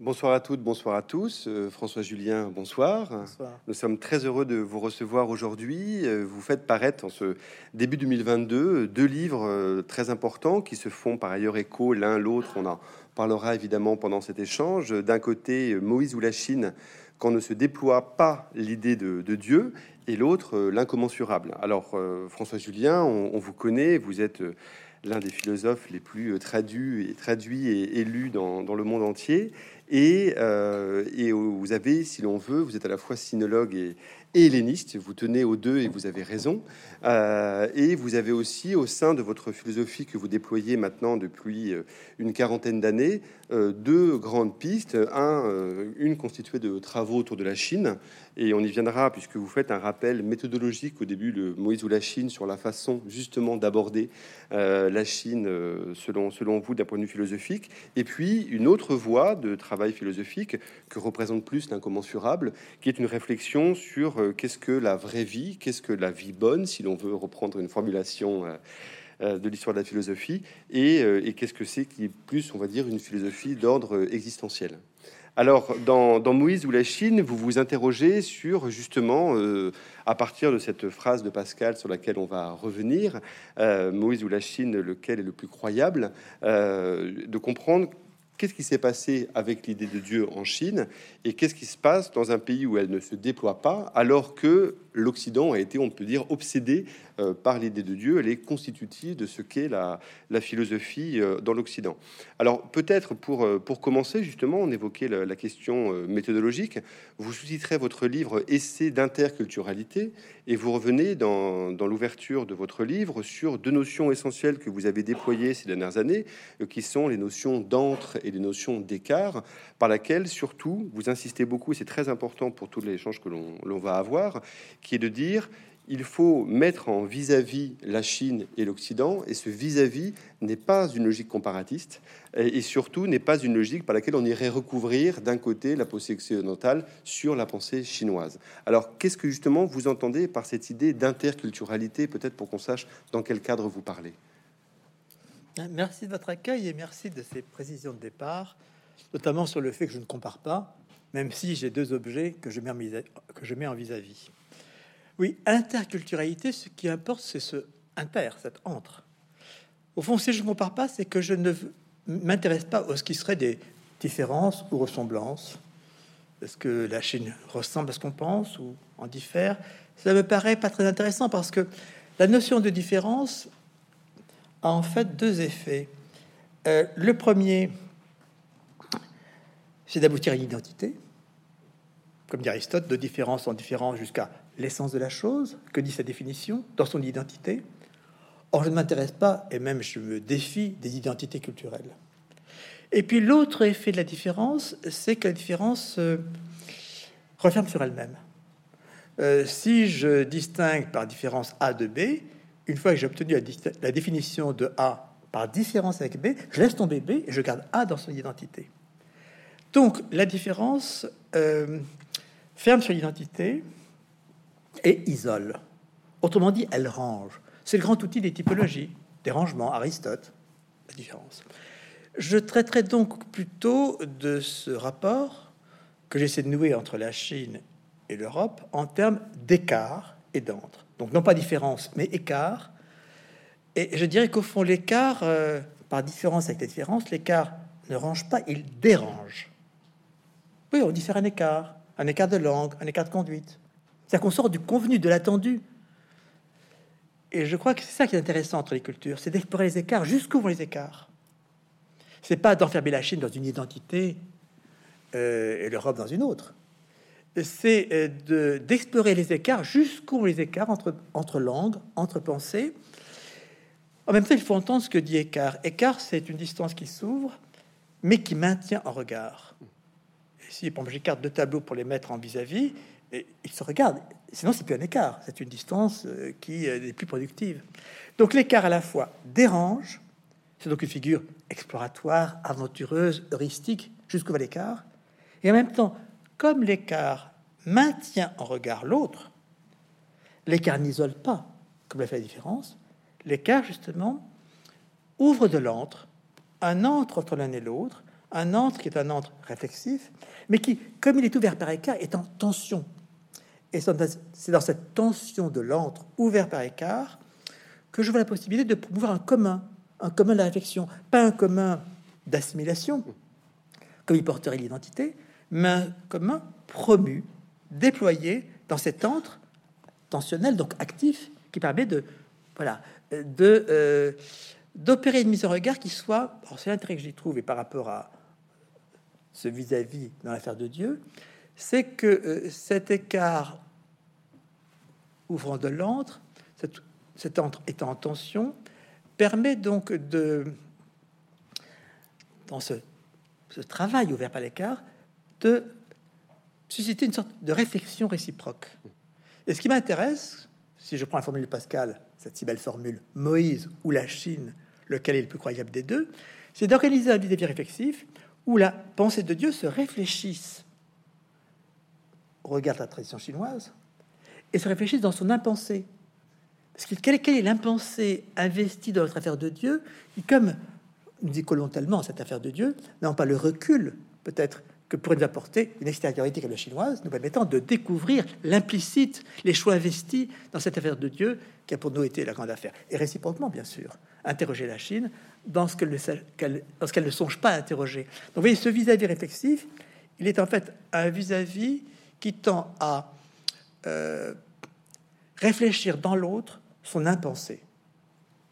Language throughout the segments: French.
Bonsoir à toutes, bonsoir à tous. Euh, François Julien, bonsoir. Nous sommes très heureux de vous recevoir aujourd'hui. Euh, vous faites paraître en ce début 2022 deux livres euh, très importants qui se font par ailleurs écho l'un l'autre. On en parlera évidemment pendant cet échange. D'un côté, Moïse ou la Chine, quand ne se déploie pas l'idée de, Dieu, et l'autre, l'incommensurable. Alors, François Julien, on, on, vous connaît, vous êtes l'un des philosophes les plus traduits et traduits et élus dans, dans le monde entier. Et, euh, et, vous avez, si l'on veut, vous êtes à la fois sinologue et, helléniste, vous tenez aux deux et vous avez raison. Euh, et vous avez aussi, au sein de votre philosophie que vous déployez maintenant depuis euh, une quarantaine d'années, deux grandes pistes. Un, une constituée de travaux autour de la Chine, et on y viendra puisque vous faites un rappel méthodologique au début de Moïse ou la Chine sur la façon justement d'aborder la Chine selon, selon vous d'un point de vue philosophique. Et puis une autre voie de travail philosophique que représente plus l'incommensurable, qui est une réflexion sur euh, qu'est-ce que la vraie vie, qu'est-ce que la vie bonne, si l'on veut reprendre une formulation euh, euh, de l'histoire de la philosophie, et, qu'est-ce que c'est qui est plus, on va dire, une philosophie d'ordre existentiel. Alors, dans, Moïse ou la Chine, vous vous interrogez sur justement, à partir de cette phrase de Pascal sur laquelle on va revenir, Moïse ou la Chine, lequel est le plus croyable, de comprendre qu'est-ce qui s'est passé avec l'idée de Dieu en Chine et qu'est-ce qui se passe dans un pays où elle ne se déploie pas alors que l'Occident a été, on peut dire, obsédé euh, par l'idée de Dieu. Elle est constitutive de ce qu'est la, philosophie euh, dans l'Occident. Alors peut-être pour, euh, pour commencer, justement, on évoquait la, question méthodologique. Vous sous-titrez votre livre Essai d'interculturalité et vous revenez dans, dans l'ouverture de votre livre sur deux notions essentielles que vous avez déployées ces dernières années, qui sont les notions d'entre et les notions d'écart, par laquelle surtout vous insistez beaucoup, c'est très important pour tous les échanges que l'on va avoir, qui est de dire il faut mettre en vis-à-vis la Chine et l'Occident, et ce vis-à-vis n'est pas une logique comparatiste, et, surtout n'est pas une logique par laquelle on irait recouvrir d'un côté la pensée occidentale sur la pensée chinoise. Alors, qu'est-ce que justement vous entendez par cette idée d'interculturalité, peut-être pour qu'on sache dans quel cadre vous parlez? Merci de votre accueil et merci de ces précisions de départ, notamment sur le fait que je ne compare pas, même si j'ai deux objets que je mets en vis-à-vis. Oui, interculturalité, ce qui importe, c'est ce inter, cet entre. Au fond, si je ne compare pas, c'est que je ne m'intéresse pas à ce qui serait des différences ou ressemblances. Est-ce que la Chine ressemble à ce qu'on pense ou en diffère? Ça me paraît pas très intéressant parce que la notion de différence a en fait deux effets. Euh, le premier, c'est d'aboutir à une identité. Comme dit Aristote, de différence en différence jusqu'à l'essence de la chose, que dit sa définition, dans son identité. Or, je ne m'intéresse pas, et même je me défie des identités culturelles. Et puis l'autre effet de la différence, c'est que la différence referme sur elle-même. Euh, si je distingue par différence A de B, une fois que j'ai obtenu la, définition de A par différence avec B, je laisse tomber B et je garde A dans son identité. Donc la différence euh, ferme sur l'identité, et isole. Autrement dit, elle range. C'est le grand outil des typologies, des rangements, Aristote, la différence. Je traiterai donc plutôt de ce rapport que j'essaie de nouer entre la Chine et l'Europe en termes d'écart et d'entre. Donc non pas différence, mais écart. Et je dirais qu'au fond, l'écart, euh, par différence avec la différence, l'écart ne range pas, il dérange. Oui, on diffère un écart, un écart de langue, un écart de conduite. C'est-à-dire qu'on sort du convenu, de l'attendu. Et je crois que c'est ça qui est intéressant entre les cultures, c'est d'explorer les écarts, jusqu'où vont les écarts. C'est pas d'enfermer la Chine dans une identité euh, et l'Europe dans une autre. C'est euh, d'explorer les écarts, jusqu'où les écarts entre, entre langues, entre pensées. En même temps, il faut entendre ce que dit écart. Écart, c'est une distance qui s'ouvre, mais qui maintient en regard. Et si, par exemple, j'écarte deux tableaux pour les mettre en vis-à-vis, et ils se regardent. Sinon, c'est plus un écart. C'est une distance euh, qui est plus productive. Donc, l'écart à la fois dérange. C'est donc une figure exploratoire, aventureuse, heuristique, jusqu'où va l'écart. Et en même temps, comme l'écart maintient en regard l'autre, l'écart n'isole pas, comme l'a fait la différence. L'écart, justement, ouvre de l'antre, un entre entre l'un et l'autre, un antre qui est un antre réflexif, mais qui, comme il est ouvert par écart, est en tension. Et c'est dans cette tension de l'antre ouvert par écart que je vois la possibilité de promouvoir un commun, un commun de la réflexion, pas un commun d'assimilation, comme il porterait l'identité, mais un commun promu, déployé dans cet antre tensionnel, donc actif, qui permet de voilà de euh, d'opérer une mise en regard qui soit, c'est l'intérêt que j'y trouve et par rapport à ce vis-à-vis dans l'affaire de Dieu, c'est que euh, cet écart ouvrant de l'antre, cet antre étant en tension, permet donc de, dans ce, travail ouvert par l'écart, de susciter une sorte de réflexion réciproque. Et ce qui m'intéresse, si je prends la formule de Pascal, cette si belle formule, Moïse ou la Chine, lequel est le plus croyable des deux, c'est d'organiser un vis réflexif où la pensée de Dieu se réfléchisse, regarde la tradition chinoise, et se réfléchisse dans son impensé. Parce que quelle, est l'impensé investi dans notre affaire de Dieu, qui, comme nous y collons tellement cette affaire de Dieu, n'ont pas le recul, peut-être, que pourrait nous apporter une extériorité comme la chinoise, nous permettant de découvrir l'implicite, les choix investis dans cette affaire de Dieu qui a pour nous été la grande affaire. Et réciproquement, bien sûr, interroger la Chine dans ce qu'elle ne songe pas à interroger. Donc, vous voyez, ce vis-à-vis réflexif, il est en fait un vis-à-vis qui tend à euh, réfléchir dans l'autre son impensé.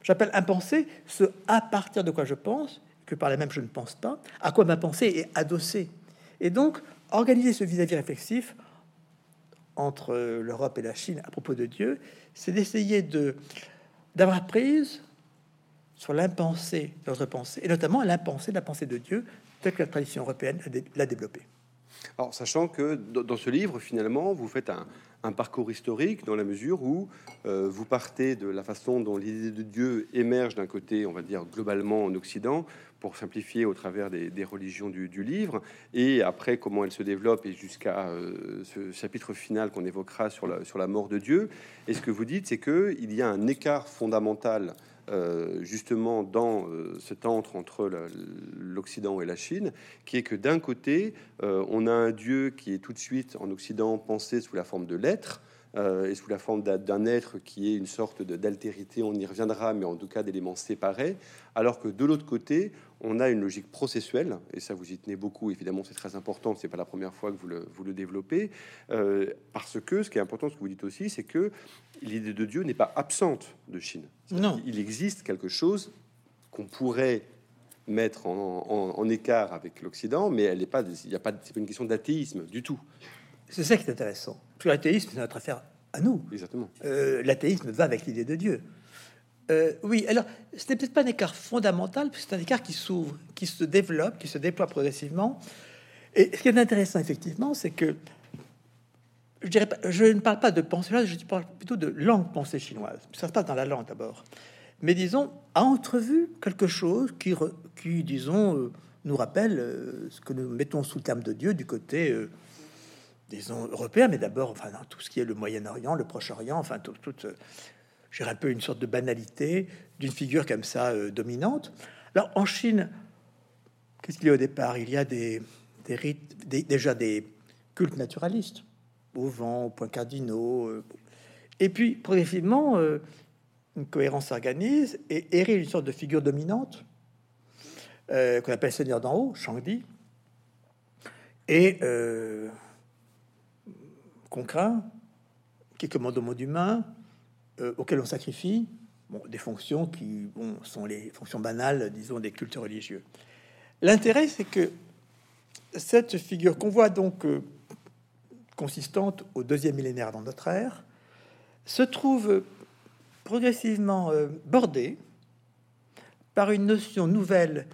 J'appelle impensé ce à partir de quoi je pense, que par la même je ne pense pas, à quoi ma pensée est adossée. Et donc, organiser ce vis-à-vis réflexif entre l'Europe et la Chine à propos de Dieu, c'est d'essayer de d'avoir prise sur l'impensé de notre pensée, et notamment l'impensé de la pensée de Dieu, telle que la tradition européenne l'a développée. Alors, sachant que dans ce livre, finalement, vous faites un, parcours historique dans la mesure où euh, vous partez de la façon dont l'idée de Dieu émerge d'un côté, on va dire globalement en Occident, pour simplifier au travers des, religions du, livre, et après comment elle se développe et jusqu'à euh, ce chapitre final qu'on évoquera sur la, mort de Dieu. Et ce que vous dites, c'est que il y a un écart fondamental euh, justement dans euh, cet entre entre l'Occident et la Chine, qui est que d'un côté, euh, on a un Dieu qui est tout de suite en Occident pensé sous la forme de l'être, et sous la forme d'un être qui est une sorte d'altérité, on y reviendra, mais en tout cas d'éléments séparés, alors que de l'autre côté, on a une logique processuelle, et ça vous y tenez beaucoup, évidemment c'est très important, c'est pas la première fois que vous le, vous le développez, euh, parce que ce qui est important, ce que vous dites aussi, c'est que l'idée de Dieu n'est pas absente de Chine. Non. Il existe quelque chose qu'on pourrait mettre en, écart avec l'Occident, mais elle n'est pas, il n'y a pas, c'est pas une question d'athéisme du tout. C'est ça qui est intéressant. Parce que l'athéisme, c'est notre affaire à nous. Exactement. Euh, l'athéisme va avec l'idée de Dieu. Euh, oui, alors ce n'est peut-être pas un écart fondamental, c'est un écart qui s'ouvre, qui se développe, qui se déploie progressivement. Et ce qui est intéressant, effectivement, c'est que je, dirais pas, je ne parle pas de pensée chinoise, je parle plutôt de langue pensée chinoise. Ça se passe dans la langue d'abord. Mais disons, a entrevu quelque chose qui, qui disons, euh, nous rappelle ce que nous mettons sous le terme de Dieu du côté, disons, européen, mais d'abord, enfin, dans tout ce qui est le Moyen-Orient, le Proche-Orient, enfin, tout, toute j'ai un peu une sorte de banalité d'une figure comme ça euh, dominante. Alors en Chine, qu'est-ce qu'il y a au départ? Il y a des, rites, déjà des cultes naturalistes, au vent, au point cardinaux. Euh, et puis progressivement, euh, une cohérence s'organise et hérite une sorte de figure dominante qu'on appelle Seigneur d'en haut, Shangdi, et craint, qui commande au monde humain, euh, auxquels on sacrifie des fonctions qui sont les fonctions banales, disons, des cultes religieux. L'intérêt, c'est que cette figure qu'on voit donc euh, consistante au deuxième millénaire dans notre ère, se trouve progressivement euh, bordée par une notion nouvelle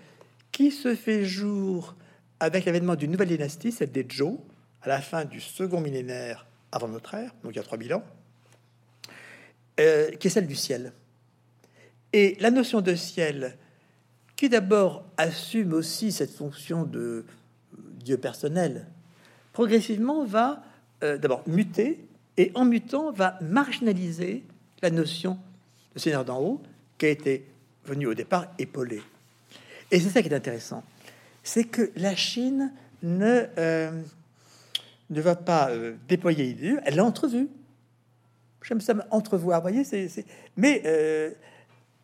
qui se fait jour avec l'avènement d'une nouvelle dynastie, celle des Zhou, à la fin du second millénaire avant notre ère, donc il y a 3000 ans, euh, qui est celle du ciel. Et la notion de ciel, qui d'abord assume aussi cette fonction de Dieu personnel, progressivement va euh, d'abord muter et en mutant va marginaliser la notion de Seigneur d'en haut qui a été venu au départ épauler. Et c'est ça qui est intéressant, c'est que la Chine ne, euh, ne va pas euh, déployer l'idée, elle l'a entrevue. J'aime ça entrevoir, voyez, c'est, mais euh,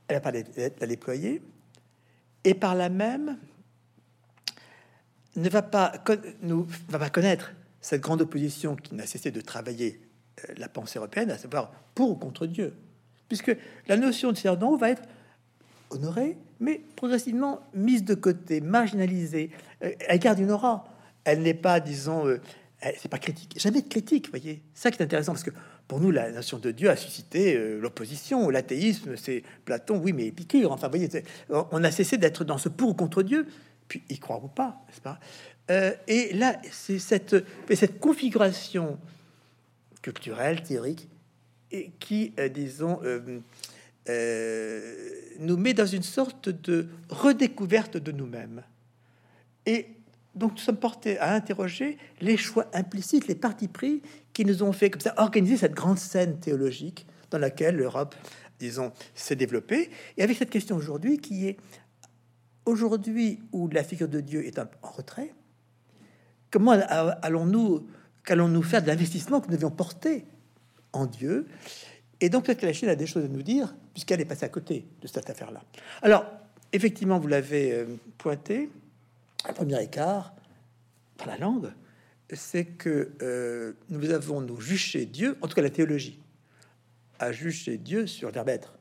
elle n'a pas la déployer, et par là même ne va pas, nous, va pas connaître cette grande opposition qui n'a cessé de travailler la pensée européenne, à savoir pour ou contre Dieu, puisque la notion de Seigneur va être honorée, mais progressivement mise de côté, marginalisée. Elle garde une aura elle n'est pas, disons, euh, c'est pas critique, jamais de critique, voyez. Ça qui est intéressant parce que pour nous, la notion de Dieu a suscité euh, l'opposition, l'athéisme, c'est Platon, oui, mais Épicure. Enfin, voyez, on a cessé d'être dans ce pour ou contre Dieu, puis y croire ou pas, n'est-ce pas? Euh, Et là, c'est cette, cette configuration culturelle, théorique, et qui, disons, nous met dans une sorte de redécouverte de nous-mêmes. Et donc nous sommes portés à interroger les choix implicites, les partis pris qui nous ont fait comme ça organiser cette grande scène théologique dans laquelle l'Europe, disons, s'est développée. Et avec cette question aujourd'hui qui est aujourd'hui où la figure de Dieu est en retrait, comment allons-nous qu'allons-nous faire de l'investissement que nous devions porter en Dieu? Et donc peut-être que la Chine a des choses à nous dire puisqu'elle est passée à côté de cette affaire-là. Alors effectivement, vous l'avez euh, pointé un premier écart par la langue, c'est que euh, nous avons nous juger Dieu, en tout cas la théologie, à juger Dieu sur le être.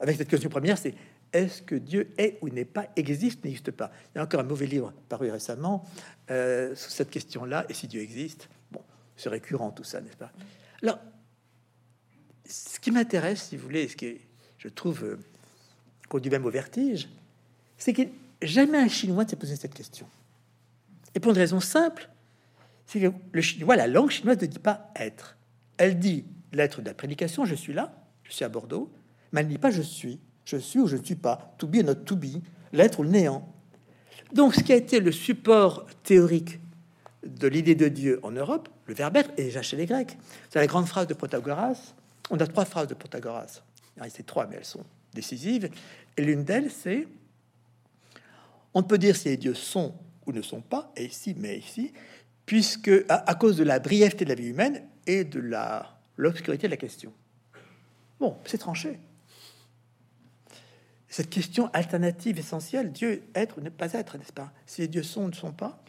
Avec cette question première, c'est est-ce que Dieu est ou n'est pas, existe, n'existe pas? Il y a encore un mauvais livre paru récemment euh, sur cette question-là, et si Dieu existe Bon, c'est récurrent tout ça, n'est-ce pas? Alors, ce qui m'intéresse, si vous voulez, ce qui je trouve euh, conduit même au vertige, c'est que Jamais un Chinois ne s'est posé cette question. Et pour une raison simple, c'est que le chinois, la langue chinoise ne dit pas être. Elle dit l'être de la prédication, je suis là, je suis à Bordeaux, mais elle ne dit pas je suis, je suis ou je ne suis pas, to be or not to be, l'être ou le néant. Donc ce qui a été le support théorique de l'idée de Dieu en Europe, le verbe être, est déjà chez les Grecs. C'est la grande phrase de Protagoras. On a trois phrases de Protagoras. Il y trois, mais elles sont décisives. Et l'une d'elles, c'est on peut dire si les dieux sont ou ne sont pas, et ici, mais ici, puisque à, cause de la brièveté de la vie humaine et de l'obscurité de la question. Bon, c'est tranché. Cette question alternative essentielle, Dieu être ou ne pas être, n'est-ce pas? Si les dieux sont ou ne sont pas,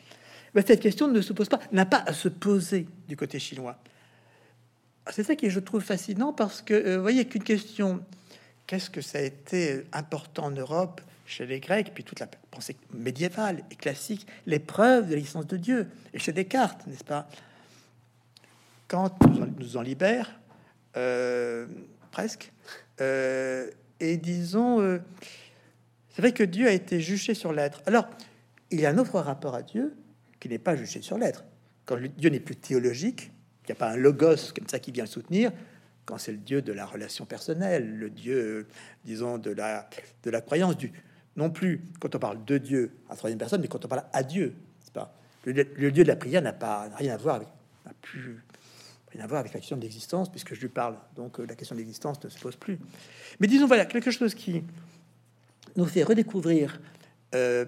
mais cette question ne se pose pas, n'a pas à se poser du côté chinois. C'est ça qui je trouve fascinant parce que, euh, vous voyez, qu'une question, qu'est-ce que ça a été important en Europe chez les Grecs, puis toute la pensée médiévale et classique, l'épreuve de l'existence de Dieu, et chez Descartes, n'est-ce pas? Quand nous en libère, euh, presque, euh, et disons, euh, c'est vrai que Dieu a été jugé sur l'être. Alors, il y a un autre rapport à Dieu qui n'est pas jugé sur l'être. Quand Dieu n'est plus théologique, il n'y a pas un logos comme ça qui vient le soutenir, quand c'est le Dieu de la relation personnelle, le Dieu, disons, de la, de la croyance, du, non plus quand on parle de Dieu à troisième personne, mais quand on parle à Dieu. Pas? Le, Dieu de la prière n'a pas rien à voir avec, plus rien à voir avec la question de l'existence, puisque je lui parle. Donc euh, la question de l'existence ne se pose plus. Mais disons voilà quelque chose qui nous fait redécouvrir euh,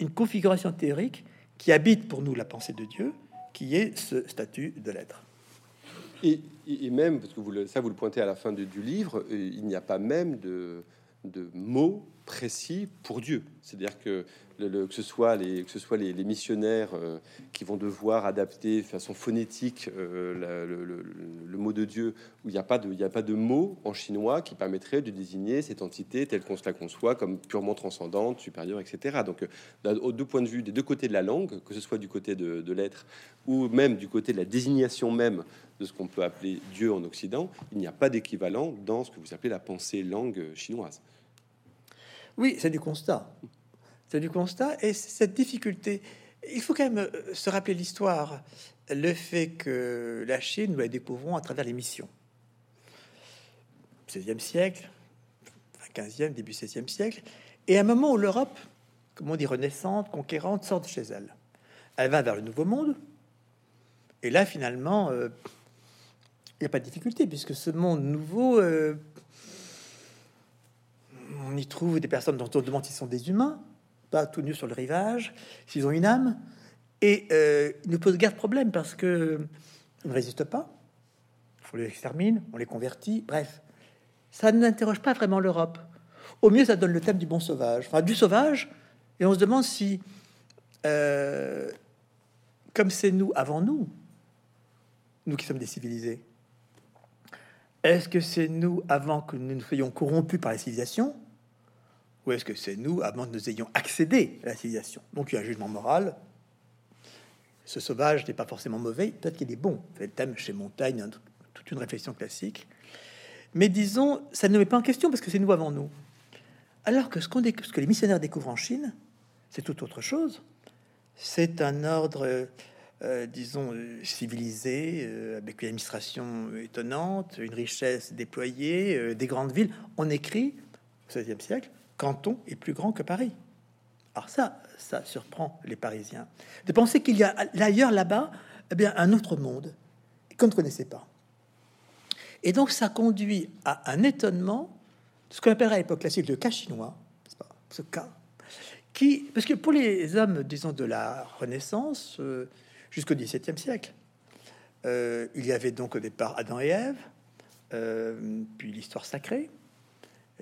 une configuration théorique qui habite pour nous la pensée de Dieu, qui est ce statut de l'être. Et, même, parce que vous ça vous le pointez à la fin du livre, euh, il n'y a pas même de, de mots précis pour Dieu. C'est-à-dire que, le, que ce soit les, que ce soit les, missionnaires euh, qui vont devoir adapter de façon phonétique euh, le, mot de Dieu, où il n'y a, pas de, a pas de mot en chinois qui permettrait de désigner cette entité telle qu'on se la conçoit comme purement transcendante, supérieure, etc. Donc, euh, aux deux points de vue, des deux côtés de la langue, que ce soit du côté de l'être ou même du côté de la désignation même de ce qu'on peut appeler Dieu en Occident, il n'y a pas d'équivalent dans ce que vous appelez la pensée langue chinoise. Oui, c'est du constat. C'est du constat. Et cette difficulté, il faut quand même euh, se rappeler l'histoire. Le fait que la Chine, nous la découvrons à travers les missions. 16e siècle, 15e, début 16e siècle. Et à un moment où l'Europe, comme on dit, renaissante, conquérante, sort de chez elle. Elle va vers le Nouveau Monde. Et là, finalement, euh, il n'y a pas de difficulté, puisque ce monde nouveau euh, on y trouve des personnes dont on demande s'ils sont des humains, pas tout nus sur le rivage, s'ils ont une âme, et euh, ils nous posent guère de problème parce que ne résistent pas. On les extermine, on les convertit, bref. Ça n'interroge pas vraiment l'Europe. Au mieux, ça donne le thème du bon sauvage, enfin du sauvage, et on se demande si, euh, comme c'est nous avant nous, nous qui sommes des civilisés, est-ce que c'est nous avant que nous nous soyons corrompus par la civilisation ou est-ce que c'est nous avant que nous ayons accédé à la civilisation? Donc il y a un jugement moral. Ce sauvage n'est pas forcément mauvais, peut-être qu'il est bon. C'est le thème chez Montaigne, toute une réflexion classique. Mais disons, ça ne met pas en question parce que c'est nous avant nous. Alors que ce, qu'on ce que les missionnaires découvrent en Chine, c'est tout autre chose. C'est un ordre, euh, disons, civilisé, euh, avec une administration étonnante, une richesse déployée, euh, des grandes villes. On écrit au XVIe siècle Canton est plus grand que Paris. Alors ça, ça surprend les Parisiens. De penser qu'il y a ailleurs là-bas, eh bien, un autre monde qu'on ne connaissait pas. Et donc ça conduit à un étonnement, ce qu'on appellerait à l'époque classique le cas chinois, ce cas, qui, parce que pour les hommes, disons, de la Renaissance euh, jusqu'au XVIIe siècle, euh, il y avait donc au départ Adam et Ève, euh, puis l'histoire sacrée,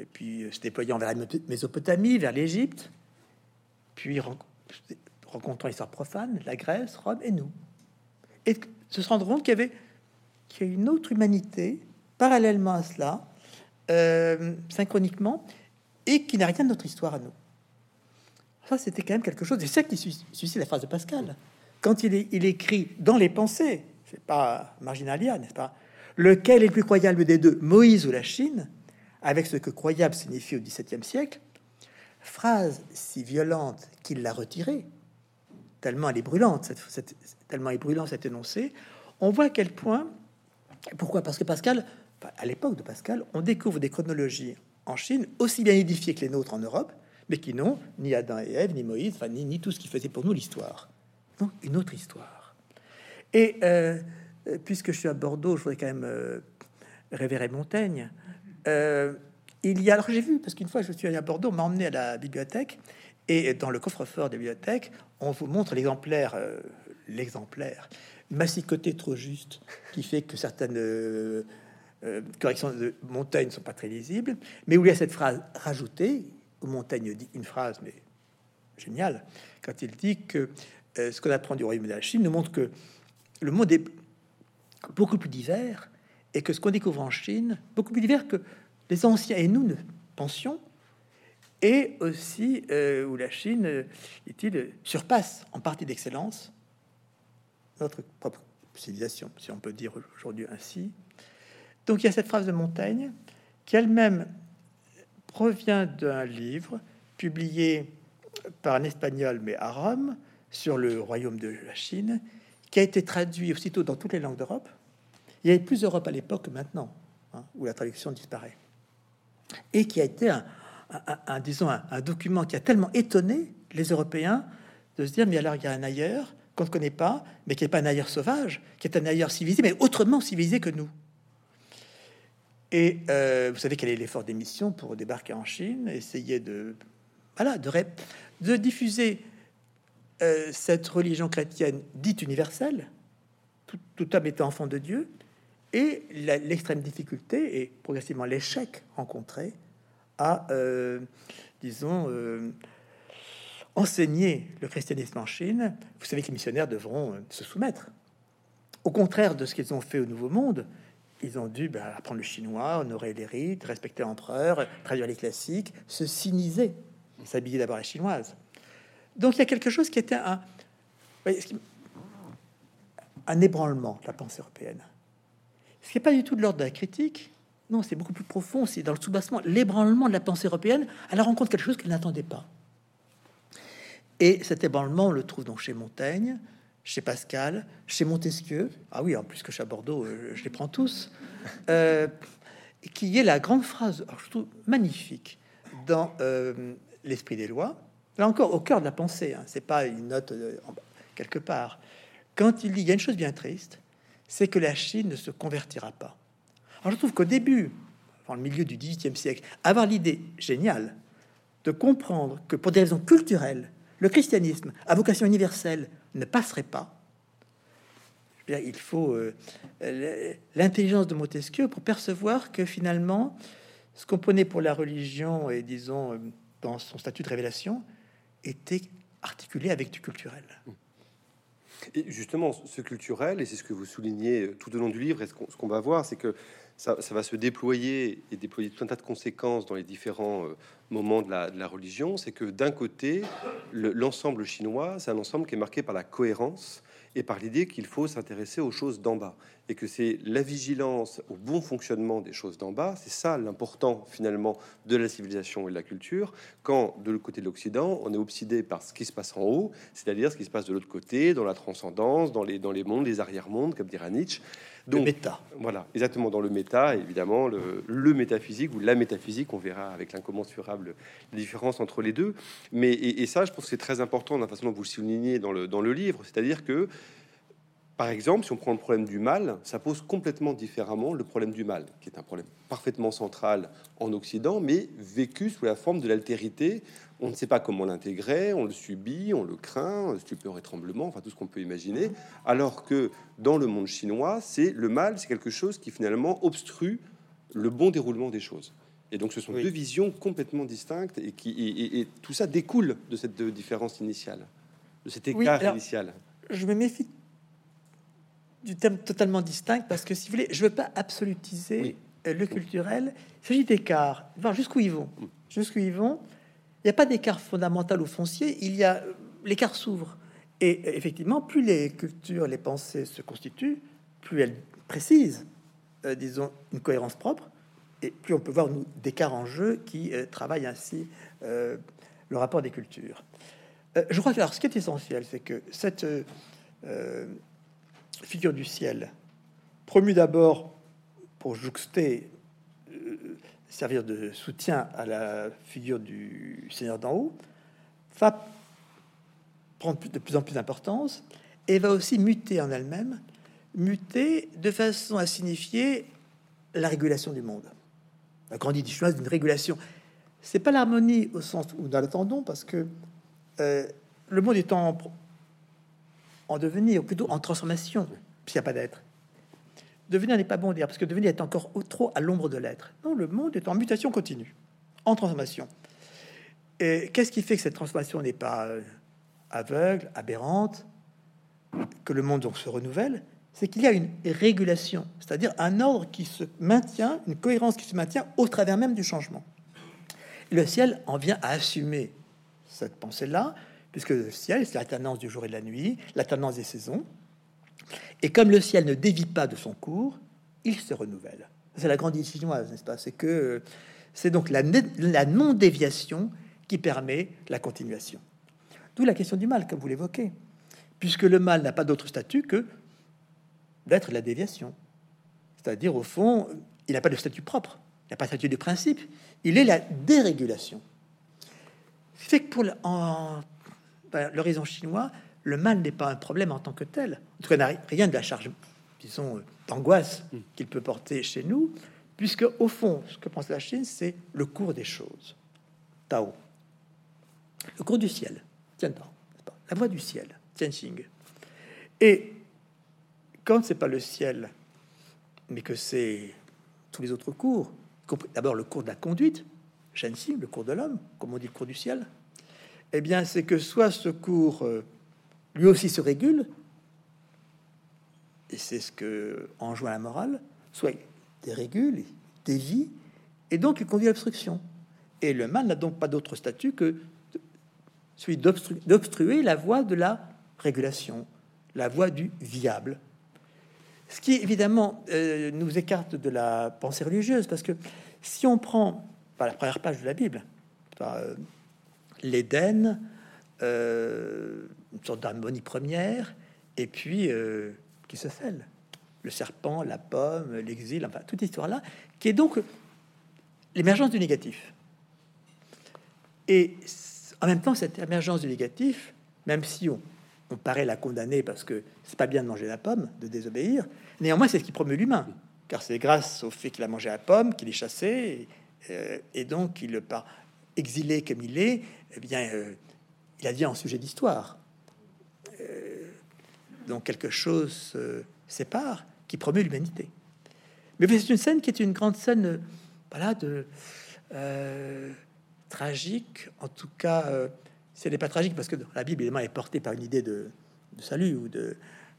et puis euh, se déployant vers la Mésopotamie, vers l'Égypte, puis rencontrant l'histoire profane, la Grèce, Rome et nous. Et se rendre compte qu'il y avait qu'il y a une autre humanité parallèlement à cela, euh, synchroniquement, et qui n'a rien de notre histoire à nous. Ça, c'était quand même quelque chose. C'est ça qui suscite la phrase de Pascal. Quand il, il écrit dans les pensées, c'est pas marginalia, n'est-ce pas? Lequel est le plus croyable des deux, Moïse ou la Chine? Avec ce que croyable signifie au XVIIe siècle, phrase si violente qu'il l'a retirée, tellement elle est brûlante, cette, tellement est brûlant cet énoncé, on voit à quel point, pourquoi? Parce que Pascal, à l'époque de Pascal, on découvre des chronologies en Chine aussi bien édifiées que les nôtres en Europe, mais qui n'ont ni Adam et Ève, ni Moïse, enfin, ni, tout ce qui faisait pour nous l'histoire. Donc une autre histoire. Et euh, puisque je suis à Bordeaux, je voudrais quand même euh, révérer Montaigne. Euh, il y a, alors j'ai vu, parce qu'une fois je suis allé à Bordeaux, on m'a emmené à la bibliothèque, et dans le coffre-fort de la bibliothèque, on vous montre l'exemplaire, euh, l'exemplaire. Massicoté trop juste, qui fait que certaines euh, corrections de Montaigne ne sont pas très lisibles, mais où il y a cette phrase rajoutée, où Montaigne dit une phrase, mais géniale, quand il dit que ce qu'on apprend du royaume de la Chine nous montre que le monde est beaucoup plus divers et que ce qu'on découvre en Chine, beaucoup plus divers que les anciens et nous ne pensions, et aussi euh, où la Chine, euh, est-il, surpasse en partie d'excellence notre propre civilisation, si on peut dire aujourd'hui ainsi. Donc il y a cette phrase de Montaigne qui elle-même provient d'un livre publié par un espagnol mais à Rome sur le royaume de la Chine, qui a été traduit aussitôt dans toutes les langues d'Europe il y avait plus d'Europe à l'époque que maintenant, hein, où la traduction disparaît. Et qui a été un, disons, un, document qui a tellement étonné les Européens de se dire, mais alors il y a un ailleurs qu'on ne connaît pas, mais qui n'est pas un ailleurs sauvage, qui est un ailleurs civilisé, mais autrement civilisé que nous. Et euh, vous savez quel est l'effort d'émission pour débarquer en Chine, essayer de, voilà, de, diffuser euh, cette religion chrétienne dite universelle, tout homme étant enfant de Dieu, et l'extrême difficulté et progressivement l'échec rencontré à, euh, disons, euh, enseigner le christianisme en Chine. Vous savez que les missionnaires devront euh, se soumettre. Au contraire de ce qu'ils ont fait au Nouveau Monde, ils ont dû ben, apprendre le chinois, honorer les rites, respecter l'empereur, traduire les classiques, se siniser, s'habiller d'abord à la chinoise. Donc il y a quelque chose qui était un, un ébranlement de la pensée européenne. Ce n'est pas du tout de l'ordre de la critique. Non, c'est beaucoup plus profond. C'est dans le soubassement, l'ébranlement de la pensée européenne à la rencontre quelque chose qu'elle n'attendait pas. Et cet ébranlement, on le trouve donc chez Montaigne, chez Pascal, chez Montesquieu. Ah oui, en plus que chez Bordeaux, euh, je les prends tous. Euh, qui est la grande phrase, je trouve magnifique, dans euh, l'esprit des lois. Là encore, au cœur de la pensée, hein, c'est pas une note quelque part. Quand il dit, il y a une chose bien triste, c'est que la Chine ne se convertira pas. Alors je trouve qu'au début, dans le milieu du XVIIIe siècle, avoir l'idée géniale de comprendre que pour des raisons culturelles, le christianisme à vocation universelle ne passerait pas, il faut euh, l'intelligence de Montesquieu pour percevoir que finalement, ce qu'on prenait pour la religion et disons euh, dans son statut de révélation était articulé avec du culturel. Et justement, ce culturel, et c'est ce que vous soulignez tout au long du livre, et ce qu'on va voir, c'est que ça, va se déployer et déployer tout un tas de conséquences dans les différents euh, moments de la, religion. C'est que d'un côté, l'ensemble chinois, c'est un ensemble qui est marqué par la cohérence et par l'idée qu'il faut s'intéresser aux choses d'en bas et que c'est la vigilance au bon fonctionnement des choses d'en bas, c'est ça l'important finalement de la civilisation et de la culture, quand de l'autre côté de l'Occident, on est obsédé par ce qui se passe en haut, c'est-à-dire ce qui se passe de l'autre côté, dans la transcendance, dans les, dans les mondes, les arrière-mondes, comme dira Nietzsche. Donc, le méta. Voilà, exactement dans le méta, évidemment, le, le, métaphysique ou la métaphysique, on verra avec l'incommensurable différence entre les deux. Mais et, ça, je pense que c'est très important dans la façon dont vous le soulignez dans le, dans le livre, c'est-à-dire que par exemple, si on prend le problème du mal, ça pose complètement différemment le problème du mal, qui est un problème parfaitement central en Occident, mais vécu sous la forme de l'altérité. On ne sait pas comment l'intégrer, on le subit, on le craint, stupeur et tremblement, enfin tout ce qu'on peut imaginer. Alors que dans le monde chinois, c'est le mal, c'est quelque chose qui finalement obstrue le bon déroulement des choses. Et donc, ce sont deux visions complètement distinctes et qui et, tout ça découle de cette différence initiale, de cet écart initial. Je me méfie du thème totalement distinct parce que si vous voulez, je veux pas absolutiser euh, le culturel. Il s'agit d'écart. Voir jusqu'où ils vont. Mm. Jusqu'où ils vont. Il n'y a pas d'écart fondamental ou foncier. Il y a euh, l'écart s'ouvre. Et euh, effectivement, plus les cultures, les pensées se constituent, plus elles précisent, disons, une cohérence propre, et plus on peut voir nous d'écart en jeu qui travaillent ainsi le rapport des cultures. je crois que alors, ce qui est essentiel, c'est que cette figure du ciel, promu d'abord pour jouxter, euh, servir de soutien à la figure du Seigneur d'en haut, va prendre de plus en plus d'importance et va aussi muter en elle-même, muter de façon à signifier la régulation du monde. La grande idée chinoise d'une régulation. C'est pas l'harmonie au sens où nous l'attendons, parce que euh, le monde est en en devenir, ou plutôt en transformation, s'il n'y a pas d'être. Devenir n'est pas bon dire, parce que devenir est encore trop à l'ombre de l'être. Non, le monde est en mutation continue, en transformation. Et qu'est-ce qui fait que cette transformation n'est pas euh, aveugle, aberrante, que le monde donc se renouvelle? C'est qu'il y a une régulation, c'est-à-dire un ordre qui se maintient, une cohérence qui se maintient au travers même du changement. Le ciel en vient à assumer cette pensée-là, puisque le ciel, c'est l'alternance du jour et de la nuit, l'alternance des saisons. Et comme le ciel ne dévie pas de son cours, il se renouvelle. C'est la grande idée chinoise, n'est-ce pas? C'est que c'est donc la, la non-déviation qui permet la continuation. D'où la question du mal, comme vous l'évoquez, puisque le mal n'a pas d'autre statut que d'être la déviation. C'est-à-dire, au fond, il n'a pas de statut propre, il n'a pas de statut de principe, il est la dérégulation. C'est que pour en ben, l'horizon chinois, le mal n'est pas un problème en tant que tel. En tout cas, rien de la charge, disons, d'angoisse hmm. qu'il peut porter chez nous, puisque au fond, ce que pense la Chine, c'est le cours des choses. Tao. Le cours du ciel. Tiens, la voie du ciel. Tianxing. Et quand c'est pas le ciel, mais que c'est tous les autres cours, d'abord le cours de la conduite, Shenxing, le cours de l'homme, comme on dit le cours du ciel, eh bien, c'est que soit ce cours euh, lui aussi se régule, et c'est ce que enjoint la morale, soit il dérégule, il dévie, et donc il conduit à l'obstruction. Et le mal n'a donc pas d'autre statut que celui d'obstruer la voie de la régulation, la voie du viable. Ce qui évidemment euh, nous écarte de la pensée religieuse, parce que si on prend par la première page de la Bible, euh, l'Éden, euh, une sorte d'harmonie première, et puis euh, qui se scelle. Le serpent, la pomme, l'exil, enfin toute histoire-là, qui est donc l'émergence du négatif. Et en même temps, cette émergence du négatif, même si on, paraît la condamner parce que c'est pas bien de manger la pomme, de désobéir, néanmoins c'est ce qui promeut l'humain, car c'est grâce au fait qu'il a mangé la pomme qu'il est chassé, et, euh, et donc il part exilé comme il est, eh bien, euh, il a dit un sujet d'histoire. Euh, donc quelque chose se sépare qui promeut l'humanité. Mais c'est une scène qui est une grande scène, voilà, de tragique. En tout cas, si elle n'est pas tragique, parce que la Bible évidemment est portée par une idée de, salut ou de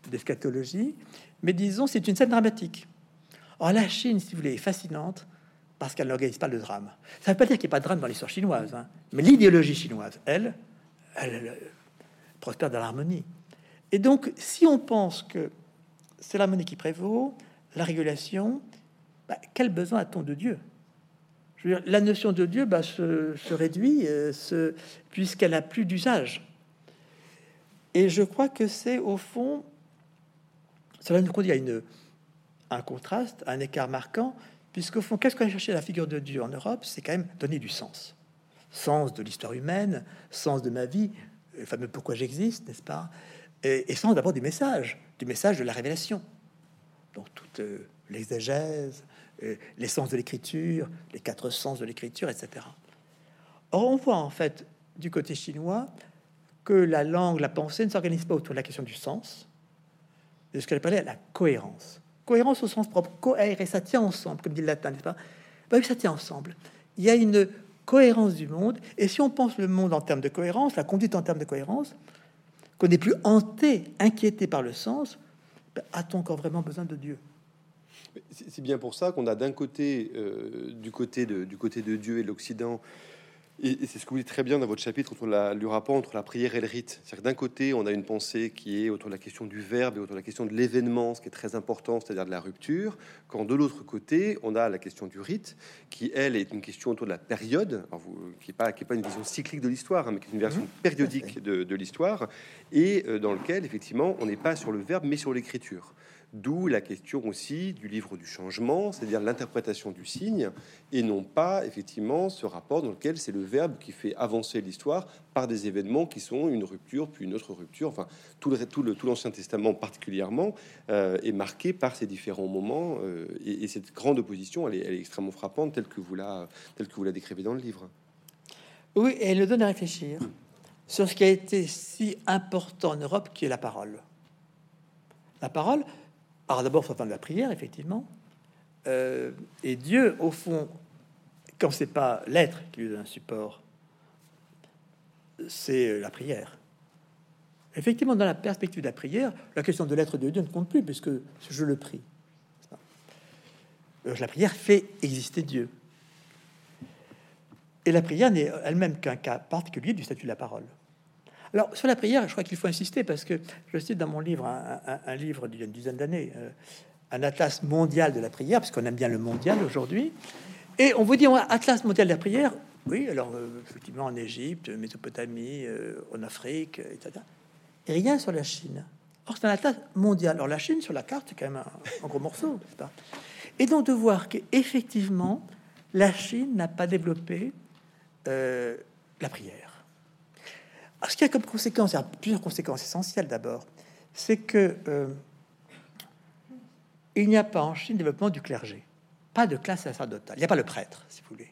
d'eschatologie, mais disons c'est une scène dramatique. Or la Chine, si vous voulez, est fascinante parce qu'elle n'organise pas le drame. Ça ne veut pas dire qu'il n'y a pas de drame dans l'histoire chinoise, hein. mais l'idéologie chinoise, elle, elle, prospère dans l'harmonie. Et donc, si on pense que c'est l'harmonie qui prévaut, la régulation, bah, quel besoin a-t-on de Dieu? Je veux dire, La notion de Dieu bah, se, réduit euh, puisqu'elle a plus d'usage. Et je crois que c'est au fond, cela nous conduit à une, un contraste, un écart marquant Puisqu'au fond, qu'est-ce qu'on a cherché la figure de Dieu en Europe? C'est quand même donner du sens. Sens de l'histoire humaine, sens de ma vie, le fameux pourquoi j'existe, n'est-ce pas? Et, sens d'abord du message, du message de la révélation. Donc toute euh, l'exégèse, euh, les sens de l'écriture, les quatre sens de l'écriture, etc. Or, on voit en fait du côté chinois que la langue, la pensée ne s'organise pas autour de la question du sens, de ce qu'elle appelait la cohérence cohérence au sens propre, cohérence, ça tient ensemble, comme dit le latin, n'est-ce pas bah Oui, ça tient ensemble. Il y a une cohérence du monde, et si on pense le monde en termes de cohérence, la conduite en termes de cohérence, qu'on n'est plus hanté, inquiété par le sens, bah, a-t-on encore vraiment besoin de Dieu? C'est bien pour ça qu'on a d'un côté, euh, du, côté de, du côté de Dieu et de l'Occident, et, c'est ce que vous dites très bien dans votre chapitre autour la, du rapport entre la prière et le rite. C'est-à-dire d'un côté, on a une pensée qui est autour de la question du verbe et autour de la question de l'événement, ce qui est très important, c'est-à-dire de la rupture. Quand de l'autre côté, on a la question du rite, qui elle est une question autour de la période, qui n'est pas, qui est pas une vision cyclique de l'histoire, hein, mais qui est une version mmh. périodique de, de l'histoire, et euh, dans lequel effectivement on n'est pas sur le verbe mais sur l'écriture. D'où la question aussi du livre du changement, c'est-à-dire l'interprétation du signe, et non pas effectivement ce rapport dans lequel c'est le verbe qui fait avancer l'histoire par des événements qui sont une rupture, puis une autre rupture. Enfin, tout tout le l'Ancien Testament particulièrement euh, est marqué par ces différents moments, euh, et, cette grande opposition, elle est, extrêmement frappante, telle que vous la telle que vous la décrivez dans le livre. Oui, et elle le donne à réfléchir sur ce qui a été si important en Europe, qui est la parole. La parole, alors d'abord, faut de la prière, effectivement. Euh, et Dieu, au fond, quand c'est pas l'être qui lui donne un support, c'est la prière. Effectivement, dans la perspective de la prière, la question de l'être de Dieu ne compte plus, puisque je le prie. Euh, la prière fait exister Dieu. Et la prière n'est elle-même qu'un cas particulier du statut de la parole. Alors, sur la prière, je crois qu'il faut insister parce que je cite dans mon livre un, livre d'il a dizaine d'années, euh, un atlas mondial de la prière, parce qu'on aime bien le mondial aujourd'hui. Et on vous dit, atlas mondial de la prière, oui, alors euh, effectivement en Égypte, Mésopotamie, euh, en Afrique, etc. Et rien sur la Chine. Or, c'est un atlas mondial. Alors, la Chine, sur la carte, c'est quand même un, gros morceau, pas? Et donc, de voir qu'effectivement, la Chine n'a pas développé la prière. Ce qui a comme conséquence, il y a plusieurs conséquences essentielles d'abord, c'est que euh, il n'y a pas en Chine développement du clergé, pas de classe sacerdotale, il n'y a pas le prêtre, si vous voulez.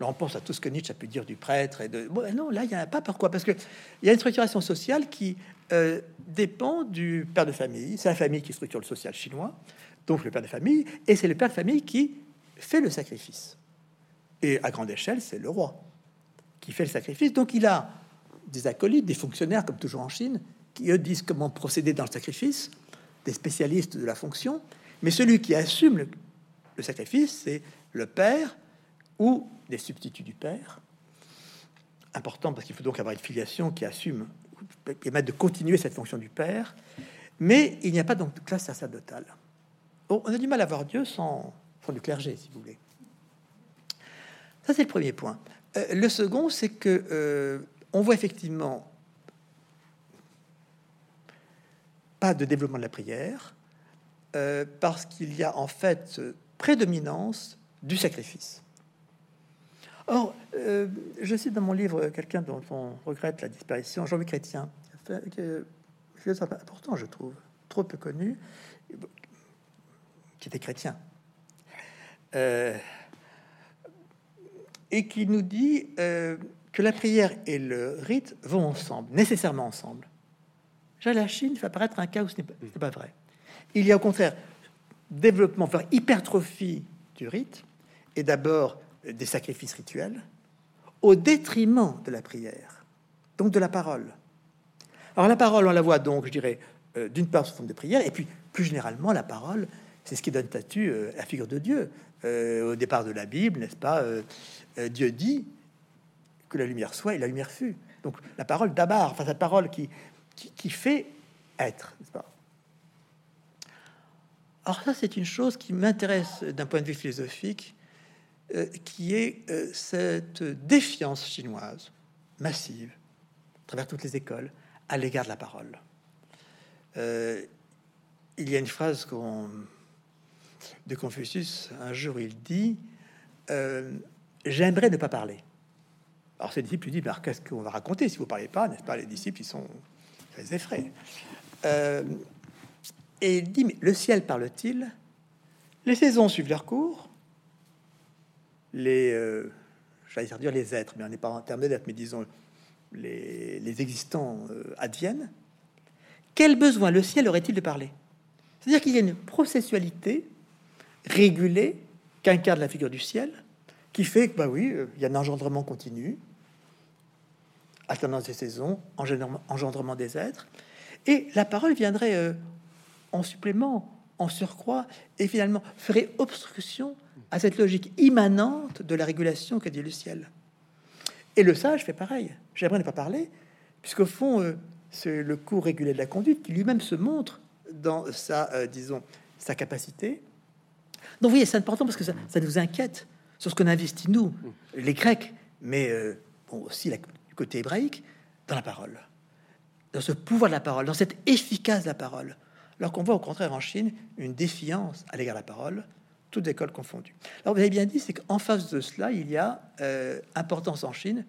Là, on pense à tout ce que Nietzsche a pu dire du prêtre et de. non, là, il n'y en a pas. Pourquoi? Parce qu'il y a une structuration sociale qui euh, dépend du père de famille. C'est la famille qui structure le social chinois, donc le père de famille, et c'est le père de famille qui fait le sacrifice. Et à grande échelle, c'est le roi qui fait le sacrifice. Donc il a des acolytes, des fonctionnaires, comme toujours en Chine, qui eux disent comment procéder dans le sacrifice, des spécialistes de la fonction, mais celui qui assume le, sacrifice, c'est le père ou des substituts du père. Important parce qu'il faut donc avoir une filiation qui assume, permettre de continuer cette fonction du père, mais il n'y a pas donc de classe sacerdotale. on a du mal à voir Dieu sans, sans du clergé, si vous voulez. Ça, c'est le premier point. Euh, le second, c'est que euh, on voit effectivement pas de développement de la prière, euh, parce qu'il y a en fait prédominance du sacrifice. Or, euh, je cite dans mon livre quelqu'un dont on regrette la disparition, Jean-Louis Chrétien, important, je trouve, trop peu connu, qui était chrétien. Euh, et qui nous dit que la prière et le rite vont ensemble, nécessairement ensemble. La Chine fait apparaître un cas où ce n'est pas, vrai. Il y a au contraire développement, enfin hypertrophie du rite, et d'abord des sacrifices rituels, au détriment de la prière, donc de la parole. Alors la parole, on la voit donc, je dirais, euh, d'une part sous forme de prière, et puis plus généralement, la parole, c'est ce qui donne statut à euh, la figure de Dieu. Euh, au départ de la Bible, n'est-ce pas Dieu dit que la lumière soit et la lumière fut. Donc la parole d'abord, enfin cette parole qui, qui, fait être, pas? Alors ça, c'est une chose qui m'intéresse d'un point de vue philosophique, qui est cette défiance chinoise massive à travers toutes les écoles à l'égard de la parole. Euh, il y a une phrase de Confucius, un jour il dit euh, J'aimerais ne pas parler. Alors ses disciples lui disent Qu'est-ce qu'on va raconter si vous parlez pas N'est-ce pas? Les disciples, ils sont très effrayés. Euh, et il dit Mais le ciel parle-t-il? Les saisons suivent leur cours. Les, j'allais dire les êtres, mais on n'est pas en termes d'être, mais disons les, existants adviennent. Quel besoin le ciel aurait-il de parler? C'est-à-dire qu'il y a une processualité régulée qu'incarne la figure du ciel, qui fait que, bah oui, euh, il y a un engendrement continu, alternance des saisons, engendrement des êtres, et la parole viendrait euh, en supplément, en surcroît, et finalement ferait obstruction à cette logique immanente de la régulation qu'a dit le ciel. Et le sage fait pareil. J'aimerais ne pas parler, puisqu'au fond, euh, c'est le cours régulier de la conduite qui lui-même se montre dans sa, euh, disons, sa capacité. Donc, vous voyez, c'est important parce que ça, nous inquiète sur ce qu'on investit, nous, les Grecs, mais aussi la, côté hébraïque, dans la parole, dans ce pouvoir de la parole, dans cette efficace de la parole. Alors qu'on voit au contraire en Chine une défiance à l'égard de la parole, toutes écoles confondues. Alors, vous avez bien dit, c'est qu'en face de cela, il y a euh, importance en Chine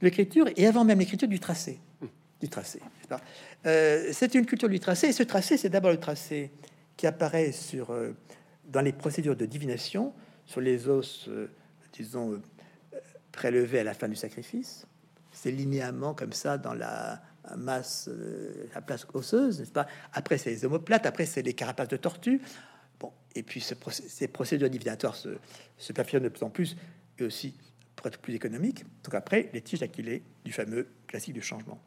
l'écriture et avant même l'écriture du tracé du tracé. Euh, c'est une culture du tracé, et ce tracé, c'est d'abord le tracé qui apparaît sur, euh, dans les procédures de divination, sur les os, disons, prélevés à la fin du sacrifice. C'est linéamment comme ça dans la masse, la place osseuse, n'est-ce pas? Après, c'est les omoplates, après, c'est les carapaces de tortue. Bon, et puis ces procédures divinatoires se, se perfectionnent de plus en plus, et aussi pour être plus économique. Donc après, les tiges aquilées du fameux classique du changement.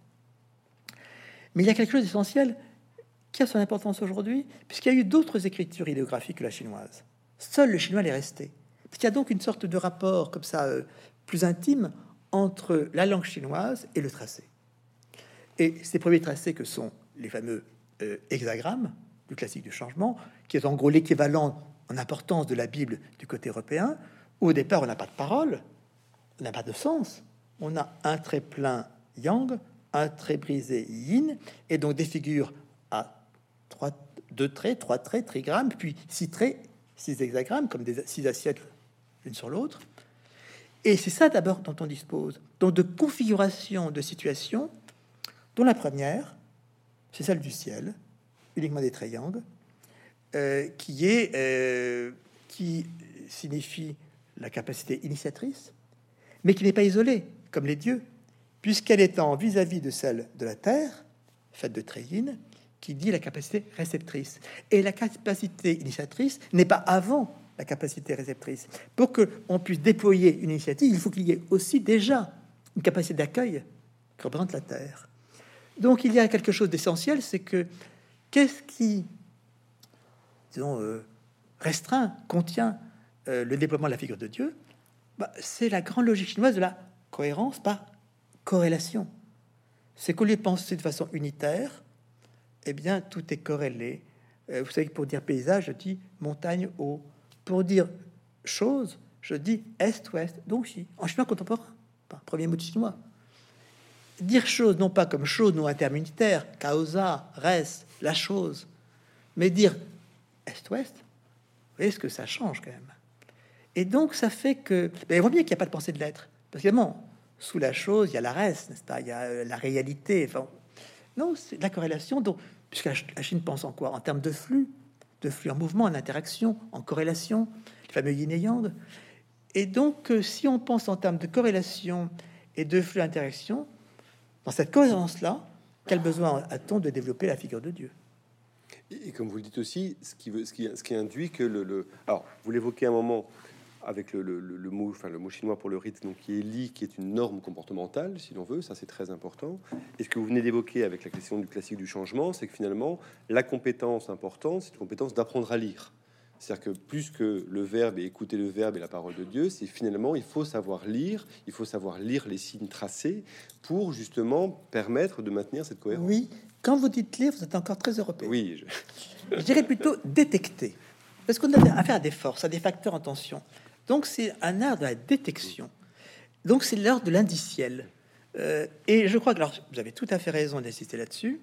Mais il y a quelque chose d'essentiel qui a son importance aujourd'hui, puisqu'il y a eu d'autres écritures idéographiques que la chinoise. Seul le chinois est resté. Il y a donc une sorte de rapport comme ça euh, plus intime entre la langue chinoise et le tracé. Et ces premiers tracés que sont les fameux euh, hexagrammes du classique du changement, qui est en gros l'équivalent en importance de la Bible du côté européen, au départ on n'a pas de parole, on n'a pas de sens, on a un trait plein yang, un trait brisé yin, et donc des figures à trois, deux traits, trois traits, trigrammes, puis six traits, six hexagrammes, comme des six assiettes l'une sur l'autre. Et c'est ça d'abord dont on dispose. Donc de configuration de situation, dont la première, c'est celle du ciel, uniquement des triangles, euh, qui est euh, qui signifie la capacité initiatrice, mais qui n'est pas isolée, comme les dieux, puisqu'elle est en vis-à-vis de celle de la Terre, faite de tréine, qui dit la capacité réceptrice. Et la capacité initiatrice n'est pas avant la capacité réceptrice. Pour que on puisse déployer une initiative, il faut qu'il y ait aussi déjà une capacité d'accueil qui représente la Terre. Donc il y a quelque chose d'essentiel, c'est que qu'est-ce qui, disons, euh, restreint, contient euh, le déploiement de la figure de Dieu? Bah, C'est la grande logique chinoise de la cohérence par corrélation. C'est lieu de penser de façon unitaire, eh bien, tout est corrélé. Euh, vous savez que pour dire paysage, je dis montagne, haut. Pour dire chose, je dis est-ouest. Donc, si, en chinois contemporain, premier mot de chinois. Dire chose, non pas comme chose, non intermunitaire, causa, res, la chose, mais dire est-ouest, vous voyez ce que ça change quand même. Et donc, ça fait que. Ben, on voit bien qu'il n'y a pas de pensée de l'être. Parce que, bon, sous la chose, il y a la reste, n'est-ce pas? Il y a euh, la réalité. Non, c'est la corrélation. Donc, puisque la Chine pense en quoi? En termes de flux, de flux en mouvement, en interaction, en corrélation, les fameux yin et yang. Et donc, euh, si on pense en termes de corrélation et de flux interaction, dans cette cohérence-là, quel besoin a-t-on de développer la figure de Dieu? Et, comme vous le dites aussi, ce qui, veut, ce qui, ce qui induit que le, le... alors vous l'évoquez un moment, avec le, le, mot, enfin le mot chinois pour le rythme, donc qui est li, qui est une norme comportementale, si l'on veut, ça c'est très important. Et ce que vous venez d'évoquer avec la question du classique du changement, c'est que finalement, la compétence importante, c'est une compétence d'apprendre à lire. C'est-à-dire que plus que le verbe et écouter le verbe et la parole de Dieu, c'est finalement il faut savoir lire, il faut savoir lire les signes tracés pour justement permettre de maintenir cette cohérence. Oui, quand vous dites lire, vous êtes encore très européen. Oui, je, je dirais plutôt détecter, parce qu'on a affaire à des forces, à des facteurs en tension. Donc c'est un art de la détection. Donc c'est l'art de l'indiciel. Euh, et je crois que alors, vous avez tout à fait raison d'insister là-dessus.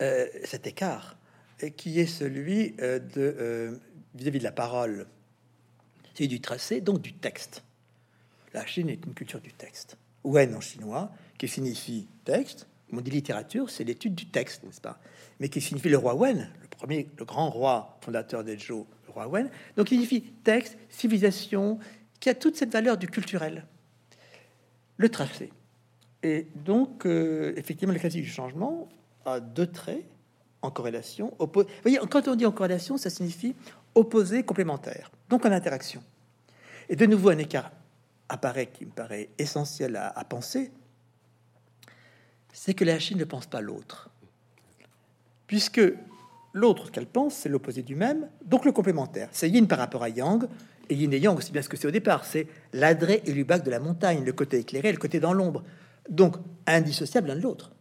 Euh, cet écart euh, qui est celui de vis-à-vis de la parole, c'est du tracé, donc du texte. La Chine est une culture du texte. Wen en chinois, qui signifie texte. On dit littérature, c'est l'étude du texte, n'est-ce pas? Mais qui signifie le roi Wen, le premier, le grand roi fondateur des Zhou, donc il signifie texte, civilisation, qui a toute cette valeur du culturel. Le tracé. Et donc, euh, effectivement, le classique du changement a deux traits en corrélation. Vous voyez, quand on dit en corrélation, ça signifie opposé, complémentaire, donc en interaction. Et de nouveau, un écart apparaît qui me paraît essentiel à, à penser, c'est que la Chine ne pense pas l'autre. Puisque L'autre, qu'elle pense, c'est l'opposé du même, donc le complémentaire. C'est yin par rapport à yang, et yin et yang, c'est bien ce que c'est au départ, c'est l'adré et l'ubac de la montagne, le côté éclairé, le côté dans l'ombre, donc indissociable l'un de l'autre.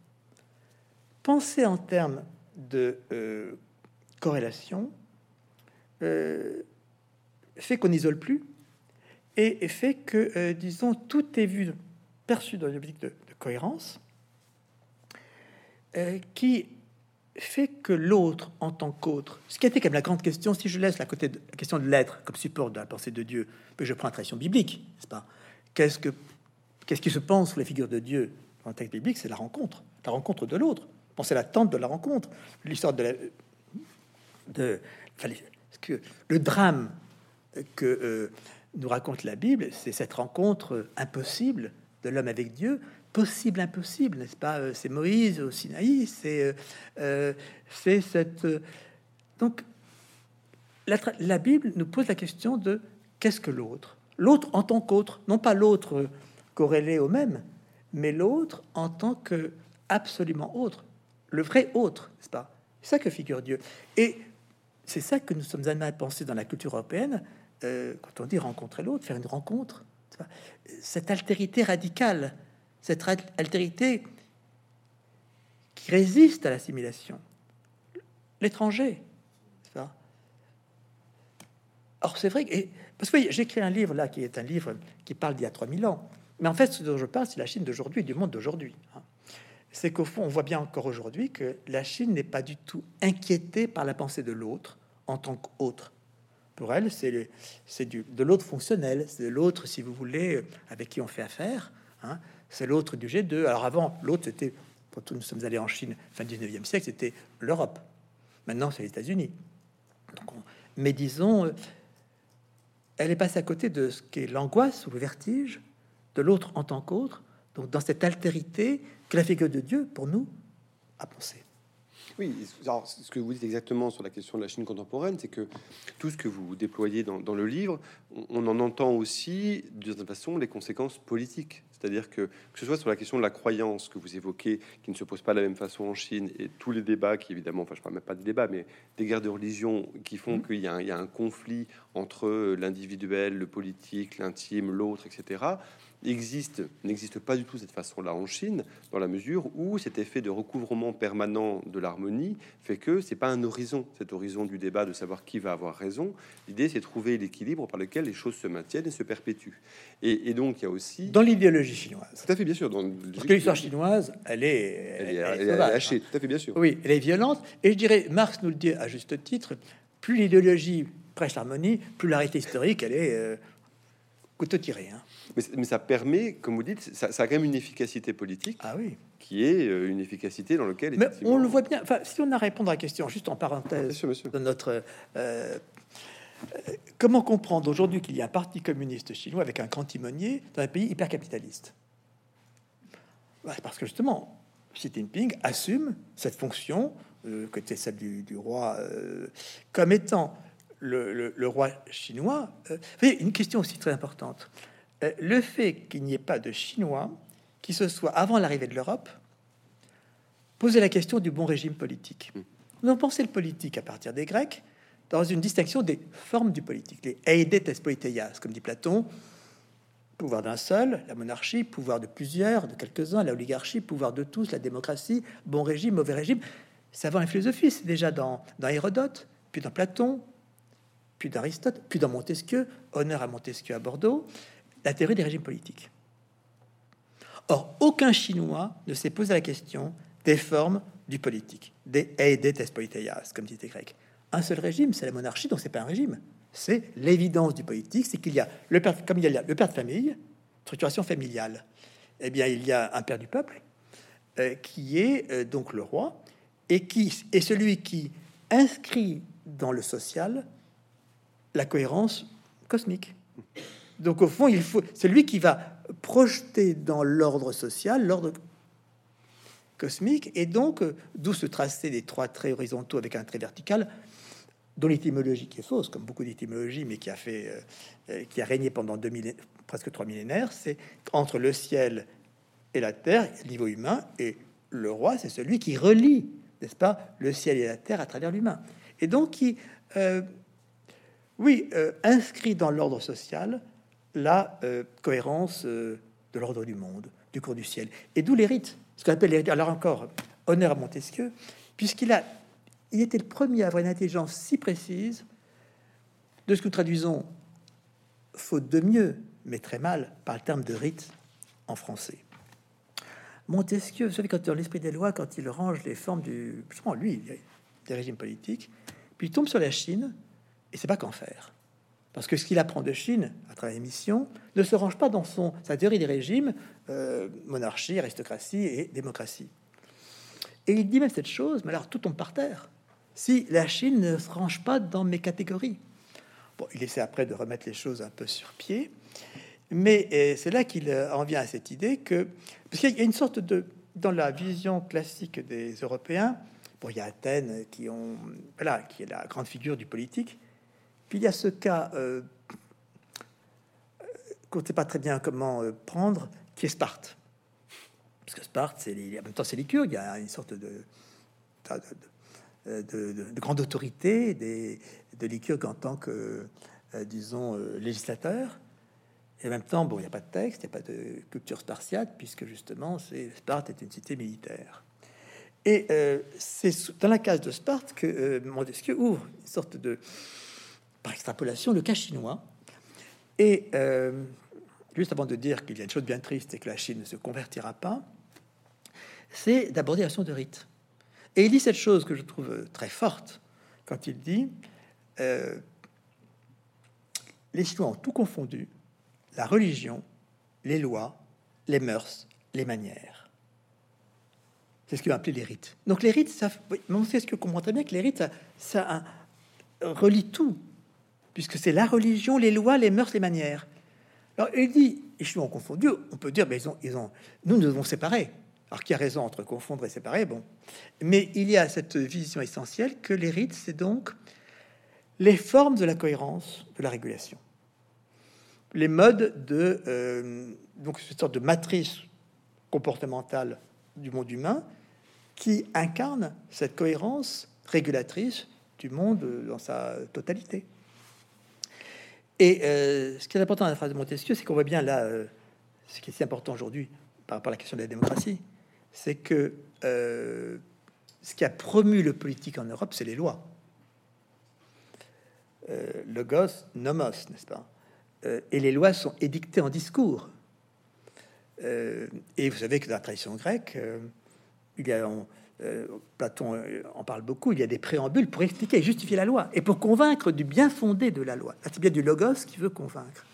Penser en termes de euh, corrélation euh, fait qu'on n'isole plus et, fait que, euh, disons, tout est vu, perçu dans une de, de cohérence qui fait que l'autre en tant qu'autre, ce qui était quand même la grande question, si je laisse la, côté de, la question de l'être comme support de la pensée de Dieu, que je prends la tradition biblique, n'est-ce pas? Qu'est-ce que qu'est-ce qui se pense sur les figures de Dieu dans le texte biblique? C'est la rencontre, la rencontre de l'autre. Pensez l'attente de la rencontre, l'histoire de, la, que le drame que euh, nous raconte la Bible, c'est cette rencontre impossible de l'homme avec Dieu, possible, impossible, n'est-ce pas euh, C'est Moïse au Sinaï, c'est euh, euh, cette. Donc, la, la, Bible nous pose la question de qu'est-ce que l'autre? L'autre en tant qu'autre, non pas l'autre corrélé au même, mais l'autre en tant que absolument autre, le vrai autre, n'est-ce pas? C'est ça que figure Dieu. Et c'est ça que nous sommes amenés à penser dans la culture européenne quand on dit rencontrer l'autre, faire une rencontre, cette altérité radicale cette altérité qui résiste à l'assimilation. L'étranger. Or, c'est vrai que... Parce que j'écris un livre là qui est un livre qui parle d'il y a 3000 ans. Mais en fait, ce dont je parle, c'est la Chine d'aujourd'hui, du monde d'aujourd'hui. Hein. C'est qu'au fond, on voit bien encore aujourd'hui que la Chine n'est pas du tout inquiétée par la pensée de l'autre en tant qu'autre. Pour elle, c'est de l'autre fonctionnel, c'est de l'autre, si vous voulez, avec qui on fait affaire. Hein c'est l'autre du G2. Alors avant, l'autre, c'était, quand nous sommes allés en Chine, fin 19e siècle, c'était l'Europe. Maintenant, c'est les États-Unis. Mais disons, euh, elle est passée à côté de ce qu'est l'angoisse ou le vertige de l'autre en tant qu'autre, donc dans cette altérité que la figure de Dieu, pour nous, a pensé. Oui, alors, ce que vous dites exactement sur la question de la Chine contemporaine, c'est que tout ce que vous déployez dans, dans le livre, on, on, en entend aussi, de toute façon, les conséquences politiques c'est-à-dire que, que ce soit sur la question de la croyance que vous évoquez, qui ne se pose pas de la même façon en Chine, et tous les débats qui, évidemment, enfin, je parle même pas de débats, mais des guerres de religion qui font mmh. qu'il y, y, a un conflit entre l'individuel, le politique, l'intime, l'autre, etc existe, n'existe pas du tout cette façon-là en Chine, dans la mesure où cet effet de recouvrement permanent de l'harmonie fait que c'est pas un horizon, cet horizon du débat de savoir qui va avoir raison. L'idée, c'est trouver l'équilibre par lequel les choses se maintiennent et se perpétuent. Et, donc, il y a aussi dans l'idéologie chinoise. Tout à fait, bien sûr. Dans Parce que l'histoire chinoise, elle est, elle, est, lâchée. Tout à fait, bien sûr. Oui, elle est violente. Et je dirais, Marx nous le dit à juste titre. Plus l'idéologie prêche l'harmonie, plus la réalité historique, elle est euh, couteau tiré. Hein. Mais, ça permet, comme vous dites, ça, a quand même une efficacité politique. Ah oui. Qui est euh, une efficacité dans lequel. Mais on le voit bien. Enfin, si on a à répondre à la question, juste en parenthèse de notre. Euh, Comment comprendre aujourd'hui qu'il y a un parti communiste chinois avec un grand timonier dans un pays hyper capitaliste bah, Parce que justement, Xi Jinping assume cette fonction, euh, que était celle du, roi, euh, comme étant le, roi chinois. Euh, une question aussi très importante. Euh, le fait qu'il n'y ait pas de Chinois qui se soit, avant l'arrivée de l'Europe, posé la question du bon régime politique. Nous avons pensé le politique à partir des Grecs, dans une distinction des formes du politique. Les eidetes politeias, comme dit Platon, pouvoir d'un seul, la monarchie, pouvoir de plusieurs, de quelques-uns, la oligarchie, pouvoir de tous, la démocratie, bon régime, mauvais régime. C'est avant la philosophie, c'est déjà dans, dans Hérodote, puis dans Platon, puis d'Aristote, puis dans Montesquieu, honneur à Montesquieu à Bordeaux, la théorie des régimes politiques. Or, aucun Chinois ne s'est posé la question des formes du politique, des eidetes politeias, comme disait grec un seul régime, c'est la monarchie, donc c'est pas un régime. C'est l'évidence du politique, c'est qu'il y a le père, comme il y a le père de famille, structuration familiale. Eh bien, il y a un père du peuple euh, qui est euh, donc le roi et qui est celui qui inscrit dans le social la cohérence cosmique. Donc, au fond, il faut c'est lui qui va projeter dans l'ordre social l'ordre cosmique et donc euh, d'où se tracer des trois traits horizontaux avec un trait vertical dont l'étymologie qui est fausse, comme beaucoup d'étymologies, mais qui a fait, euh, euh, qui a régné pendant presque trois millénaires, c'est entre le ciel et la terre, niveau humain, et le roi, c'est celui qui relie, n'est-ce pas, le ciel et la terre à travers l'humain, et donc qui, oui, inscrit dans l'ordre social la cohérence de l'ordre du monde, du cours du ciel, et d'où les rites, ce qu'on appelle les rites. Alors encore, honneur à Montesquieu, puisqu'il a il était le premier à avoir une intelligence si précise de ce que nous traduisons, faute de mieux, mais très mal, par le terme de rite en français. Montesquieu, vous savez, quand dans l'esprit des lois, quand il range les formes du, justement, lui, des régimes politiques, puis il tombe sur la Chine et c'est pas qu'en faire. Parce que ce qu'il apprend de Chine à travers l'émission ne se range pas dans son, sa théorie des régimes, euh, monarchie, aristocratie et démocratie. Et il dit même cette chose, mais alors tout tombe par terre si la Chine ne se range pas dans mes catégories. Bon, il essaie après de remettre les choses un peu sur pied, mais c'est là qu'il euh, en vient à cette idée que, parce qu'il y a une sorte de, dans la vision classique des Européens, bon, il y a Athènes qui ont, voilà, qui est la grande figure du politique, puis il y a ce cas euh, qu'on ne sait pas très bien comment euh, prendre, qui est Sparte. Parce que Sparte, c'est en même temps c'est Lycurgue, il y a une sorte de, de de, grande autorité des, de Lycurgue en tant que, euh, disons, législateur. Et en même temps, bon, il n'y a pas de texte, il n'y a pas de culture spartiate, puisque justement, c'est, Sparte est une cité militaire. Et c'est dans la case de Sparte que Montesquieu ouvre une sorte de, par extrapolation, le cas chinois. Et juste avant de dire qu'il y a une chose bien triste et que la Chine ne se convertira pas, c'est d'aborder la question de rite. Et il dit cette chose que je trouve très forte quand il dit euh, les Chinois ont tout confondu la religion, les lois, les mœurs, les manières. C'est ce qu'il a appelé les rites. Donc les rites, ça, on sait ce que comprend très bien que les rites, ça, ça relie tout, puisque c'est la religion, les lois, les mœurs, les manières. Alors il dit, les Chinois ont confondu. On peut dire, mais ils ont, ils ont, nous nous devons séparer. Alors qui a raison entre confondre et séparer, bon. Mais il y a cette vision essentielle que les rites, c'est donc les formes de la cohérence, de la régulation. Les modes de... Euh, donc cette sorte de matrice comportementale du monde humain qui incarne cette cohérence régulatrice du monde dans sa totalité. Et euh, ce qui est important dans la phrase de Montesquieu, c'est qu'on voit bien là, euh, ce qui est si important aujourd'hui par rapport à la question de la démocratie, c'est que euh, ce qui a promu le politique en Europe, c'est les lois. Euh, logos, nomos, n'est-ce pas? Et les lois sont édictées en discours. et vous savez que dans la tradition grecque, il y a, Platon en parle beaucoup, il y a des préambules pour expliquer et justifier la loi, et pour convaincre du bien fondé de la loi. C'est bien du logos qui veut convaincre.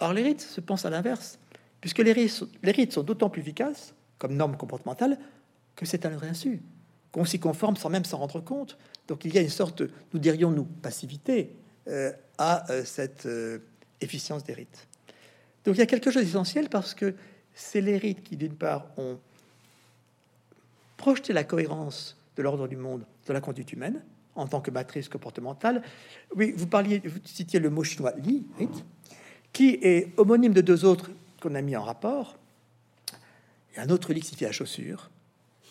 Or, les rites se pensent à l'inverse, puisque les rites, les rites sont d'autant plus efficaces comme norme comportementale que c'est à leur insu, qu'on s'y conforme sans même s'en rendre compte. Donc il y a une sorte, nous dirions nous, passivité, euh, à cette efficience des rites. Donc il y a quelque chose d'essentiel parce que c'est les rites qui, d'une part, ont projeté la cohérence de l'ordre du monde dans la conduite humaine en tant que matrice comportementale. Oui, vous parliez, vous citiez le mot chinois li, qui est homonyme de deux autres qu'on a mis en rapport. Il y a un autre li qui signifie la chaussure.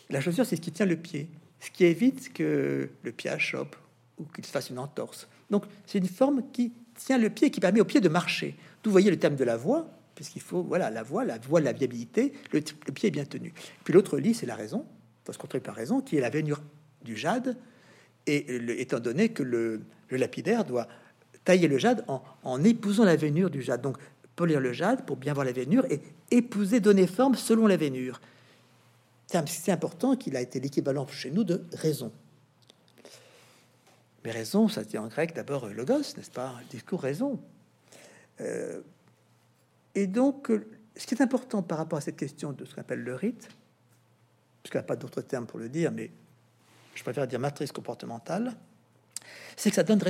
La chaussure, c'est ce qui tient le pied, ce qui évite que le pied achoppe ou qu'il se fasse une entorse. Donc, c'est une forme qui tient le pied, qui permet au pied de marcher. D'où voyez le thème de la voix, puisqu'il faut, voilà, la voix, la voix, la viabilité, le, pied est bien tenu. Puis l'autre lit, c'est la raison, faut se contrer par raison, qui est la veinure du jade, et étant donné que le, lapidaire doit tailler le jade en, épousant la veinure du jade. Donc, polir le jade pour bien voir la veinure et épouser, donner forme selon la veinure. C'est important qu'il a été l'équivalent chez nous de raison. Mais raison, ça dit en grec d'abord logos, n'est-ce pas? Discours raison. Euh, et donc, ce qui est important par rapport à cette question de ce qu'on appelle le rite, parce n'y a pas d'autre terme pour le dire, mais je préfère dire matrice comportementale, c'est que ça donne,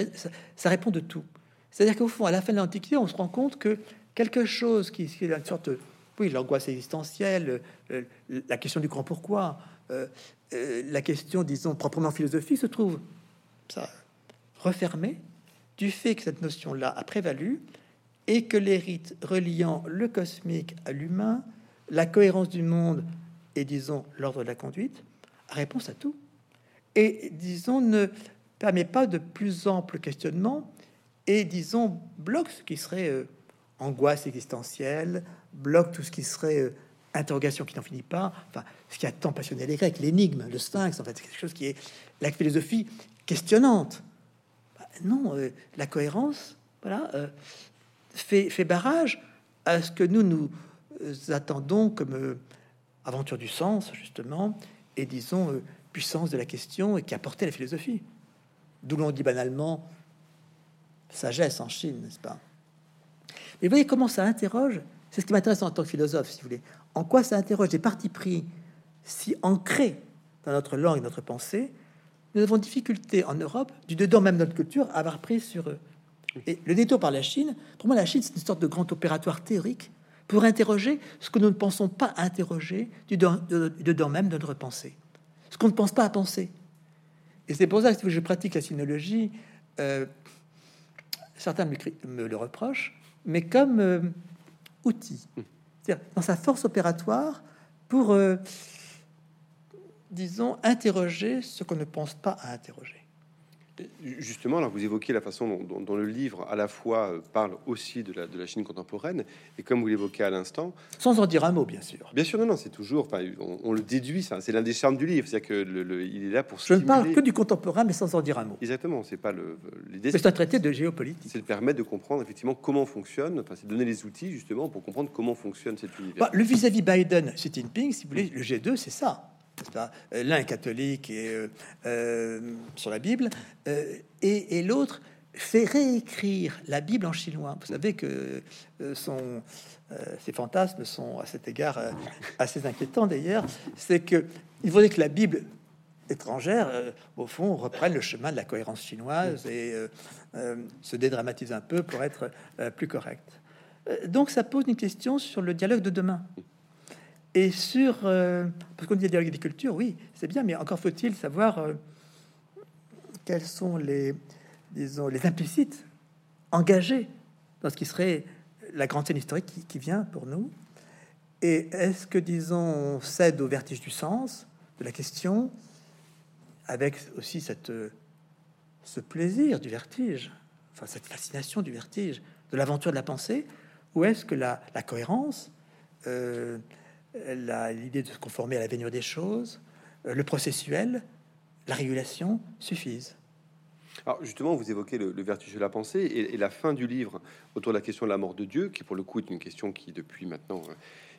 ça, répond de tout. C'est-à-dire qu'au fond, à la fin de l'Antiquité, on se rend compte que quelque chose qui, est une sorte, oui, l'angoisse existentielle, euh, la question du grand pourquoi, euh, euh, la question, disons, proprement philosophique, se trouve ça refermée du fait que cette notion-là a prévalu et que les rites reliant le cosmique à l'humain, la cohérence du monde et, disons, l'ordre de la conduite, réponse à tout et, disons, ne permet pas de plus ample questionnement et, disons, bloque ce qui serait euh, angoisse existentielle, bloque tout ce qui serait euh, interrogation qui n'en finit pas, enfin, ce qui a tant passionné les Grecs, l'énigme, le sphinx, en fait, quelque chose qui est la philosophie questionnante. Bah, non, euh, la cohérence, voilà, fait, fait, barrage à ce que nous nous attendons comme aventure du sens, justement, et disons puissance de la question et qui a porté la philosophie. D'où l'on dit banalement sagesse en Chine, n'est-ce pas? Et vous voyez comment ça interroge C'est ce qui m'intéresse en tant que philosophe, si vous voulez. En quoi ça interroge des partis pris si ancrés dans notre langue notre pensée? Nous avons difficulté en Europe, du dedans même de notre culture, à avoir pris sur eux. Et le détour par la Chine, pour moi, la Chine, c'est une sorte de grand opératoire théorique pour interroger ce que nous ne pensons pas interroger du dedans même de notre pensée ce qu'on ne pense pas à penser. Et c'est pour ça que je pratique la sinologie, euh, certains me, le reprochent, mais comme euh, outil, c'est-à-dire dans sa force opératoire pour, euh, disons, interroger ce qu'on ne pense pas à interroger. Justement, alors vous évoquez la façon dont, le livre à la fois euh, parle aussi de la, de la Chine contemporaine, et comme vous l'évoquez à l'instant, sans en dire un mot, bien sûr. Bien sûr, non, non, c'est toujours, on, le déduit, ça, c'est l'un des charmes du livre, c'est que le, il est là pour. Je ne parle que du contemporain, mais sans en dire un mot. Exactement, c'est pas le l'idée. C'est un traité de géopolitique. C'est de permettre de comprendre effectivement comment fonctionne, enfin, c'est donner les outils justement pour comprendre comment fonctionne cet univers. Bah, le vis-à-vis Biden, Xi Jinping, si vous voulez, le G2, c'est ça. Euh, l'un est catholique et euh, euh, sur la Bible, et, l'autre fait réécrire la Bible en chinois. Vous savez que son, ses fantasmes sont à cet égard assez inquiétants d'ailleurs. C'est que il que la Bible étrangère, au fond, reprenne le chemin de la cohérence chinoise et se dédramatise un peu pour être plus correct. Donc ça pose une question sur le dialogue de demain. Et sur, euh, parce qu'on dit dialogue d'agriculture, oui, c'est bien, mais encore faut-il savoir euh, quels sont les, disons, les implicites engagés dans ce qui serait la grande scène historique qui, vient pour nous. Et est-ce que, disons, on cède au vertige du sens de la question, avec aussi cette, ce plaisir du vertige, enfin cette fascination du vertige, de l'aventure de la pensée, ou est-ce que la, la cohérence euh, l'idée de se conformer à la venue des choses, euh, le processuel, la régulation suffisent. Justement, vous évoquez le, vertige de la pensée et, la fin du livre autour de la question de la mort de Dieu, qui pour le coup est une question qui depuis maintenant euh,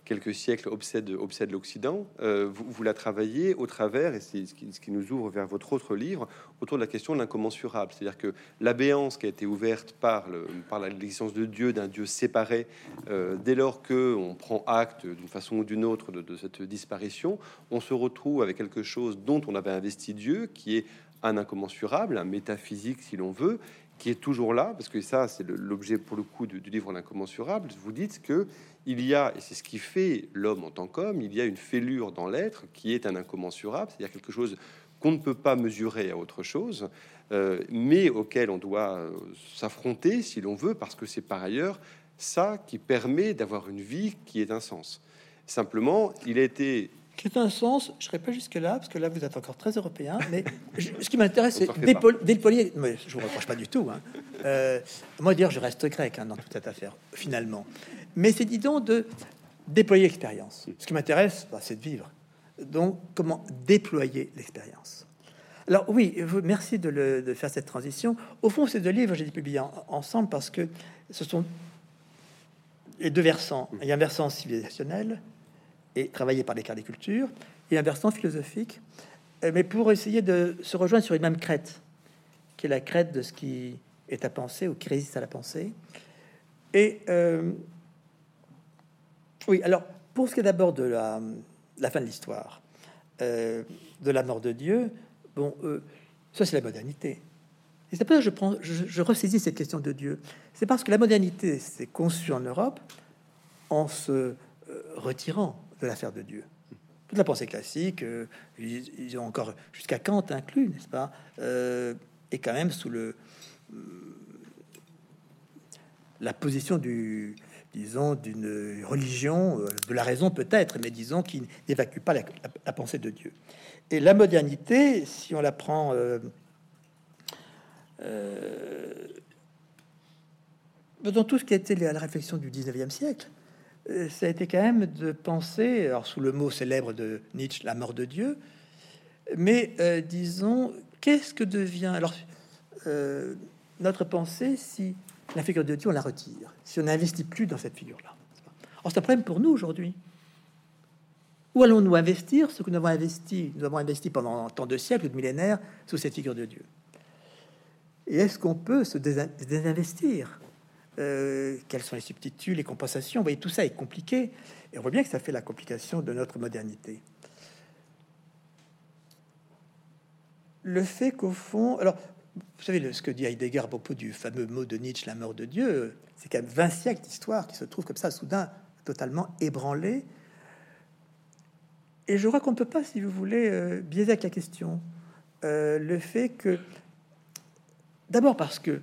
quelques siècles obsède, l'Occident. Euh, vous, la travaillez au travers, et c'est ce qui, nous ouvre vers votre autre livre, autour de la question de l'incommensurable. C'est-à-dire que l'abéance qui a été ouverte par, le, par l'existence de Dieu, d'un Dieu séparé, euh, dès lors que on prend acte d'une façon ou d'une autre de, cette disparition, on se retrouve avec quelque chose dont on avait investi Dieu, qui est un incommensurable, un métaphysique si l'on veut, qui est toujours là, parce que ça, c'est l'objet pour le coup du, livre L'incommensurable. Vous dites que il y a, et c'est ce qui fait l'homme en tant qu'homme, il y a une fêlure dans l'être qui est un incommensurable, c'est-à-dire quelque chose qu'on ne peut pas mesurer à autre chose, euh, mais auquel on doit euh, s'affronter si l'on veut, parce que c'est par ailleurs ça qui permet d'avoir une vie qui ait un sens. Simplement, il a été qui est un sens, je ne serai pas jusque-là, parce que là, vous êtes encore très européen, mais ce qui m'intéresse, c'est déployer... Mais je vous reproche pas du tout. Hein. Euh, moi, dire, je reste grec hein, dans toute cette affaire, finalement. Mais c'est, disons, de déployer l'expérience. Ce qui m'intéresse, bah, c'est de vivre. Donc, comment déployer l'expérience? Alors, oui, vous, merci de, le, de, faire cette transition. Au fond, ces deux livres, j'ai publié ensemble parce que ce sont les deux versants. Il y a un versant civilisationnel et travaillé par les cultures, et un versant philosophique, euh, mais pour essayer de se rejoindre sur une même crête, qui est la crête de ce qui est à penser ou qui résiste à la pensée. Et euh, oui, alors pour ce qui est d'abord de la, fin de l'histoire, euh, de la mort de Dieu, bon, ça c'est la modernité. Et c'est pour ça que je, prends, je, ressaisis cette question de Dieu. C'est parce que la modernité s'est conçue en Europe en se retirant de l'affaire de Dieu. Toute la pensée classique, euh, ils, ont encore jusqu'à Kant inclus, n'est-ce pas, euh, et quand même sous le la position du, disons, d'une religion, euh, de la raison peut-être, mais disons qui n'évacue pas la, pensée de Dieu. Et la modernité, si on la prend dans tout ce qui a été la réflexion du 19e siècle, euh, ça a été quand même de penser, alors sous le mot célèbre de Nietzsche, la mort de Dieu, mais euh, disons, qu'est-ce que devient alors euh, notre pensée si la figure de Dieu on la retire, si on n'investit plus dans cette figure-là Alors c'est un problème pour nous aujourd'hui. Où allons-nous investir ce que nous avons investi Nous avons investi pendant tant de siècles ou de millénaires sous cette figure de Dieu? Et est-ce qu'on peut se désinvestir? Euh, quelles sont les substituts, les compensations? Vous voyez, tout ça est compliqué. Et on voit bien que ça fait la complication de notre modernité. Le fait qu'au fond... Alors, vous savez ce que dit Heidegger à propos du fameux mot de Nietzsche, la mort de Dieu, c'est quand même 20 siècles d'histoire qui se trouvent comme ça, soudain, totalement ébranlés. Et je crois qu'on ne peut pas, si vous voulez, euh, biaiser avec la question. Euh, le fait que, d'abord parce que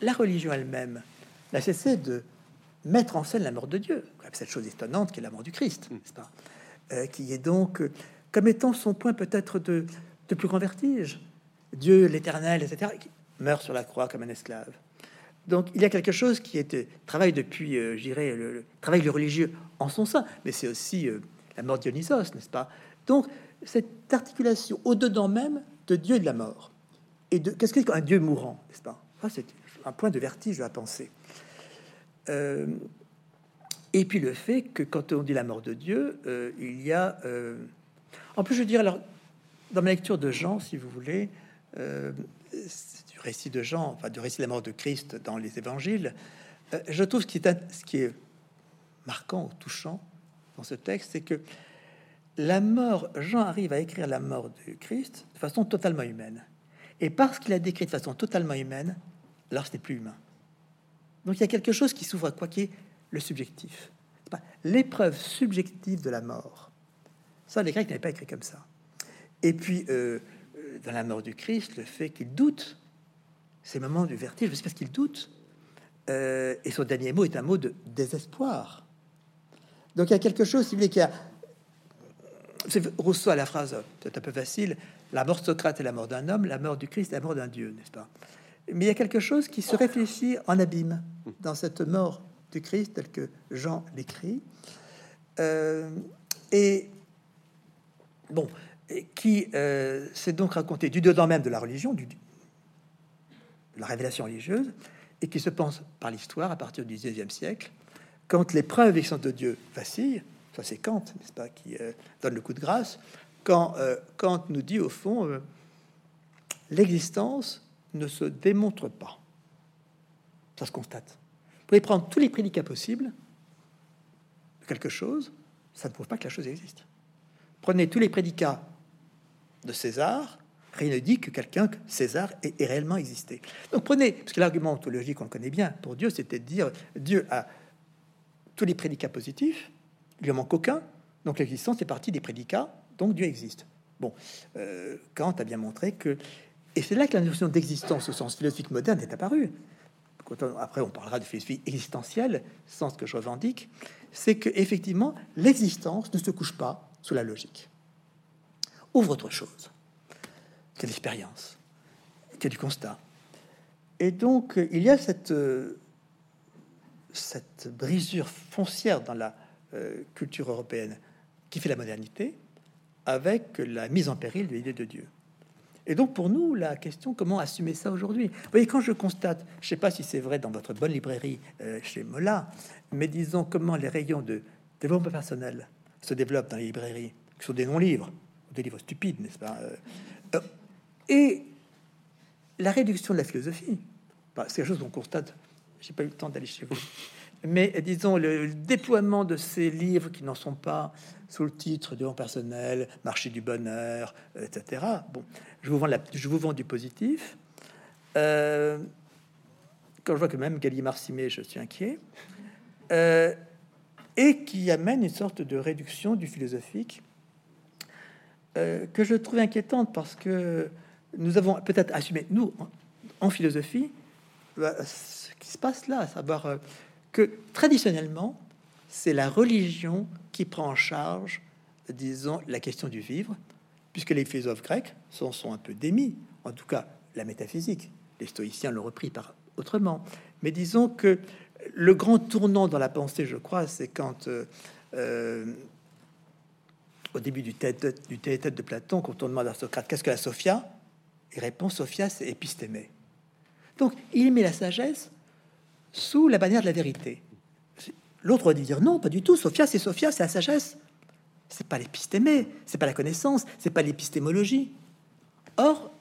la religion elle-même n'a cessé de mettre en scène la mort de Dieu, cette chose étonnante qui est la mort du Christ, mm. pas euh, qui est donc comme étant son point peut-être de, de, plus grand vertige. Dieu, l'Éternel, etc., qui meurt sur la croix comme un esclave. Donc il y a quelque chose qui est travail depuis, euh, je dirais, le, travail du religieux en son sein, mais c'est aussi la mort Dionysos, n'est-ce pas? Donc cette articulation au-dedans même de Dieu et de la mort. Et de qu'est-ce qu'un Dieu mourant, n'est-ce pas? C'est un point de vertige à penser. Euh, et puis le fait que quand on dit la mort de Dieu, euh, il y a... Euh, en plus, je dirais, dans ma lecture de Jean, si vous voulez, récit de Jean, enfin du récit de la mort de Christ dans les évangiles, je trouve ce qui est, ce qui est marquant ou touchant dans ce texte, c'est que la mort, Jean arrive à écrire la mort de Christ de façon totalement humaine. Et parce qu'il a décrit de façon totalement humaine, alors ce n'est plus humain. Donc il y a quelque chose qui s'ouvre à quoi qui est le subjectif. L'épreuve subjective de la mort. Ça, les Grecs n'avaient pas écrit comme ça. Et puis, euh, euh, dans la mort du Christ, le fait qu'il doute, ces moments du vertige, c'est parce qu'il doute. Euh, et son dernier mot est un mot de désespoir. Donc il y a quelque chose, si vous voulez, qui a... Rousseau a la phrase, c'est un peu facile, la mort de Socrate est la mort d'un homme, la mort du Christ est la mort d'un Dieu, n'est-ce pas? Mais il y a quelque chose qui se réfléchit en abîme dans cette mort du Christ, tel que Jean l'écrit. Euh, et bon, qui euh, s'est donc raconté du dedans même de la religion, du, la révélation religieuse, et qui se pense par l'histoire à partir du XIXe siècle, quand les preuves de Dieu vacillent, ça c'est Kant, n'est-ce pas, qui euh, donne le coup de grâce, quand Kant nous dit au fond l'existence ne se démontre pas. Ça se constate. Vous pouvez prendre tous les prédicats possibles de quelque chose, ça ne prouve pas que la chose existe. Prenez tous les prédicats de César, Rien ne dit que quelqu'un, César, ait, réellement existé. Donc prenez, parce que l'argument ontologique, on connaît bien, pour Dieu, c'était de dire Dieu a tous les prédicats positifs, il lui en manque aucun, donc l'existence est partie des prédicats, donc Dieu existe. Bon, euh, Kant a bien montré que, et c'est là que la notion d'existence au sens philosophique moderne est apparue. après, on parlera de philosophie existentielle, sens que je revendique, c'est que effectivement l'existence ne se couche pas sous la logique. Ouvre autre chose que l'expérience, que du constat. Et donc, il y a cette, euh, cette brisure foncière dans la euh, culture européenne qui fait la modernité avec la mise en péril de l'idée de Dieu. Et donc, pour nous, la question, comment assumer ça aujourd'hui? Vous voyez, quand je constate, je ne sais pas si c'est vrai dans votre bonne librairie euh, chez Mola, mais disons comment les rayons de développement personnel se développent dans les librairies, qui sont des non-livres, des livres stupides, n'est-ce pas? Et la réduction de la philosophie, bah, c'est quelque chose qu'on constate. J'ai pas eu le temps d'aller chez vous, mais disons le, déploiement de ces livres qui n'en sont pas sous le titre de personnel, marché du bonheur, etc. Bon, je vous vends, la, je vous vends du positif. Euh, quand je vois que même Gallimard s'y met, je suis inquiet. Euh, et qui amène une sorte de réduction du philosophique euh, que je trouve inquiétante parce que nous avons peut-être assumé, nous, en, philosophie, bah, ce qui se passe là, à savoir euh, que traditionnellement, c'est la religion qui prend en charge, disons, la question du vivre, puisque les philosophes grecs sont, sont un peu démis, en tout cas la métaphysique. Les stoïciens l'ont repris par autrement. Mais disons que le grand tournant dans la pensée, je crois, c'est quand, euh, euh, au début du tête, de Platon, quand on demande à Socrate qu'est-ce que la Sophia, répond Sophia, c'est épistémé. Donc, il met la sagesse sous la bannière de la vérité. L'autre va dire non, pas du tout. Sophia, c'est Sophia, c'est la sagesse. C'est pas l'épistémé, c'est pas la connaissance, c'est pas l'épistémologie. Or,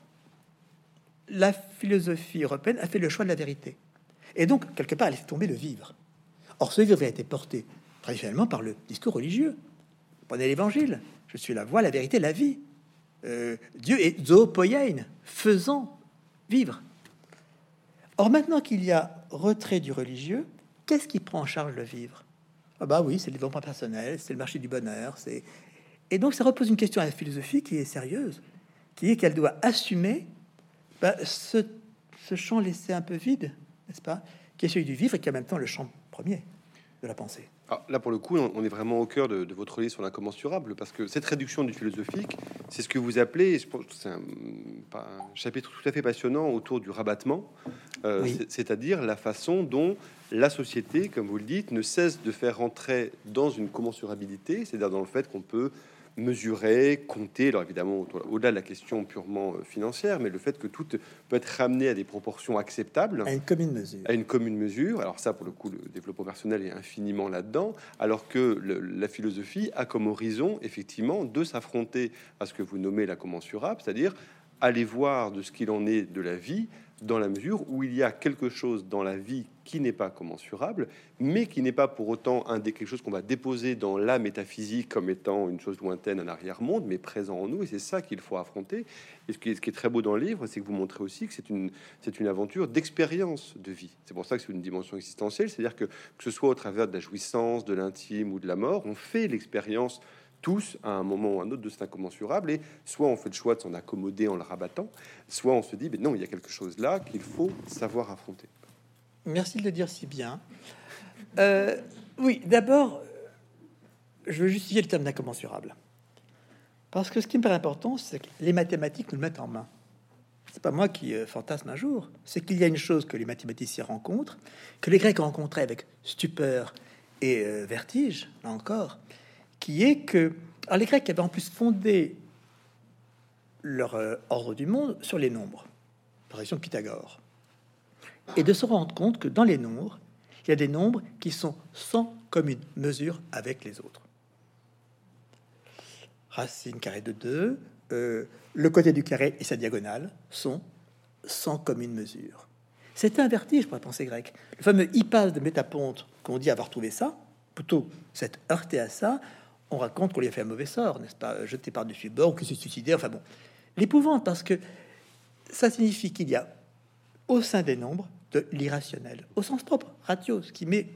la philosophie européenne a fait le choix de la vérité. Et donc, quelque part, elle fait tomber le vivre. Or, ce vivre a été porté traditionnellement par le discours religieux. Prenez l'évangile. Je suis la voie, la vérité, la vie. Euh, Dieu est zoopoiein, faisant vivre. Or, maintenant qu'il y a retrait du religieux, qu'est-ce qui prend en charge le vivre? Ah bah oui, c'est le développement personnel, c'est le marché du bonheur, c'est... Et donc ça repose une question à la philosophie qui est sérieuse, qui est qu'elle doit assumer bah, ce, ce, champ laissé un peu vide, n'est-ce pas? Qui est celui du vivre et qui est en même temps le champ premier de la pensée. Ah, là, pour le coup, on est vraiment au cœur de, votre livre sur l'incommensurable, parce que cette réduction du philosophique, c'est ce que vous appelez, c'est un, chapitre tout à fait passionnant autour du rabattement, euh, c'est-à-dire la façon dont la société, comme vous le dites, ne cesse de faire rentrer dans une commensurabilité, c'est-à-dire dans le fait qu'on peut mesurer, compter, alors évidemment au-delà de la question purement euh, financière, mais le fait que tout peut être ramené à des proportions acceptables. À une commune mesure. À une commune mesure. Alors ça, pour le coup, le développement personnel est infiniment là-dedans, alors que la philosophie a comme horizon, effectivement, de s'affronter à ce que vous nommez la commensurable, c'est-à-dire aller voir de ce qu'il en est de la vie dans la mesure où il y a quelque chose dans la vie qui n'est pas commensurable, mais qui n'est pas pour autant un des quelque chose qu'on va déposer dans la métaphysique comme étant une chose lointaine, un arrière-monde, mais présent en nous, et c'est ça qu'il faut affronter. Et ce qui, est, ce qui est très beau dans le livre, c'est que vous montrez aussi que c'est une, c'est une aventure d'expérience de vie. C'est pour ça que c'est une dimension existentielle, c'est-à-dire que que ce soit au travers de la jouissance, de l'intime ou de la mort, on fait l'expérience tous à un moment ou un autre de cet incommensurable et soit on fait le choix de s'en accommoder en le rabattant, soit on se dit mais non il y a quelque chose là qu'il faut savoir affronter. Merci de le dire si bien. Euh, oui, d'abord, je veux justifier le terme d'incommensurable. Parce que ce qui me paraît important, c'est que les mathématiques nous le mettent en main. C'est pas moi qui euh, fantasme un jour. C'est qu'il y a une chose que les mathématiciens rencontrent, que les Grecs rencontraient avec stupeur et euh, vertige, là encore, qui est que alors les Grecs avaient en plus fondé leur euh, ordre du monde sur les nombres, par exemple Pythagore, et de se rendre compte que dans les nombres, il y a des nombres qui sont sans commune mesure avec les autres. Racine carrée de 2, euh, le côté du carré et sa diagonale sont sans commune mesure. C'est un vertige pour la pensée grecque. Le fameux hypas de Métaponte, qu'on dit avoir trouvé ça, plutôt s'être heurté à ça, on raconte qu'on lui a fait un mauvais sort, n'est-ce pas Jeté par-dessus bord, qu'il s'est suicidé, enfin bon. l'épouvante parce que ça signifie qu'il y a au sein des nombres de l'irrationnel, au sens propre, ratio, ce qui met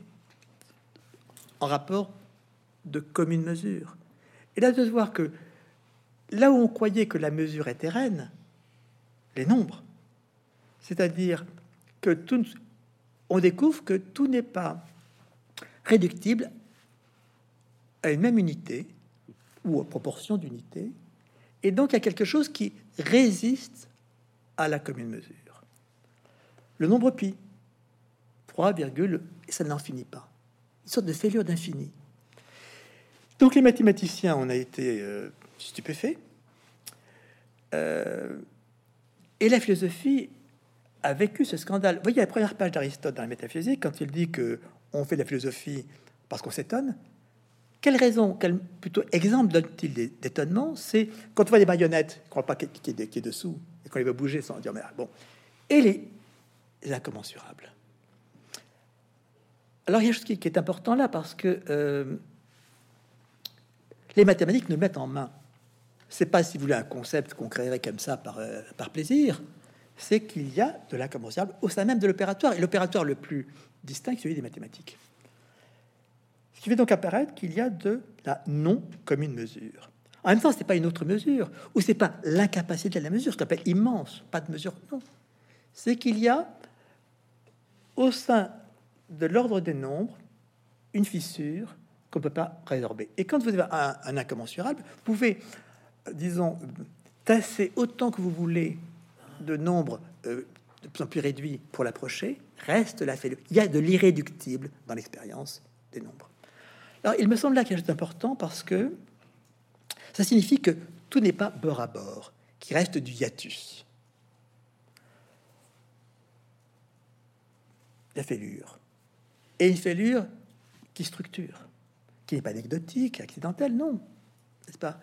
en rapport de commune mesure. Et là, de voir que là où on croyait que la mesure était reine, les nombres, c'est-à-dire que tout, on découvre que tout n'est pas réductible à une même unité ou à proportion d'unités, et donc à quelque chose qui résiste à la commune mesure. Le nombre pi, 3, et ça n'en finit pas. Une sorte de fêlure d'infini. Donc les mathématiciens, on a été euh, stupéfaits. Euh, et la philosophie a vécu ce scandale. Vous voyez la première page d'Aristote dans la métaphysique, quand il dit que on fait de la philosophie parce qu'on s'étonne. Quelle raison, quel plutôt exemple donne-t-il d'étonnement C'est quand on voit des marionnettes, qu'on voit pas qui, qui, est, dessous, et qu'on les voit bouger sans dire mais ah, bon. Et les, incommensurables. Alors il y a quelque chose qui, est important là parce que euh, les mathématiques nous mettent en main. C'est pas, si vous voulez, un concept qu'on créerait comme ça par, euh, par plaisir. C'est qu'il y a de l'incommensurable au sein même de l'opératoire. Et l'opératoire le plus distinct, celui des mathématiques qui fait donc apparaître qu'il y a de la non commune mesure. En même temps, c'est pas une autre mesure, ou c'est pas l'incapacité de la mesure, ce qu'on appelle immense, pas de mesure, non. C'est qu'il y a au sein de l'ordre des nombres une fissure qu'on ne peut pas résorber. Et quand vous avez un, incommensurable, vous pouvez, disons, tasser autant que vous voulez de nombres euh, de plus en plus réduits pour l'approcher, reste la. Il y a de l'irréductible dans l'expérience des nombres. Alors, il me semble là a chose important parce que ça signifie que tout n'est pas bord à bord, qu'il reste du hiatus. La fêlure. Et une fêlure qui structure, qui n'est pas anecdotique, accidentelle, non, n'est-ce pas?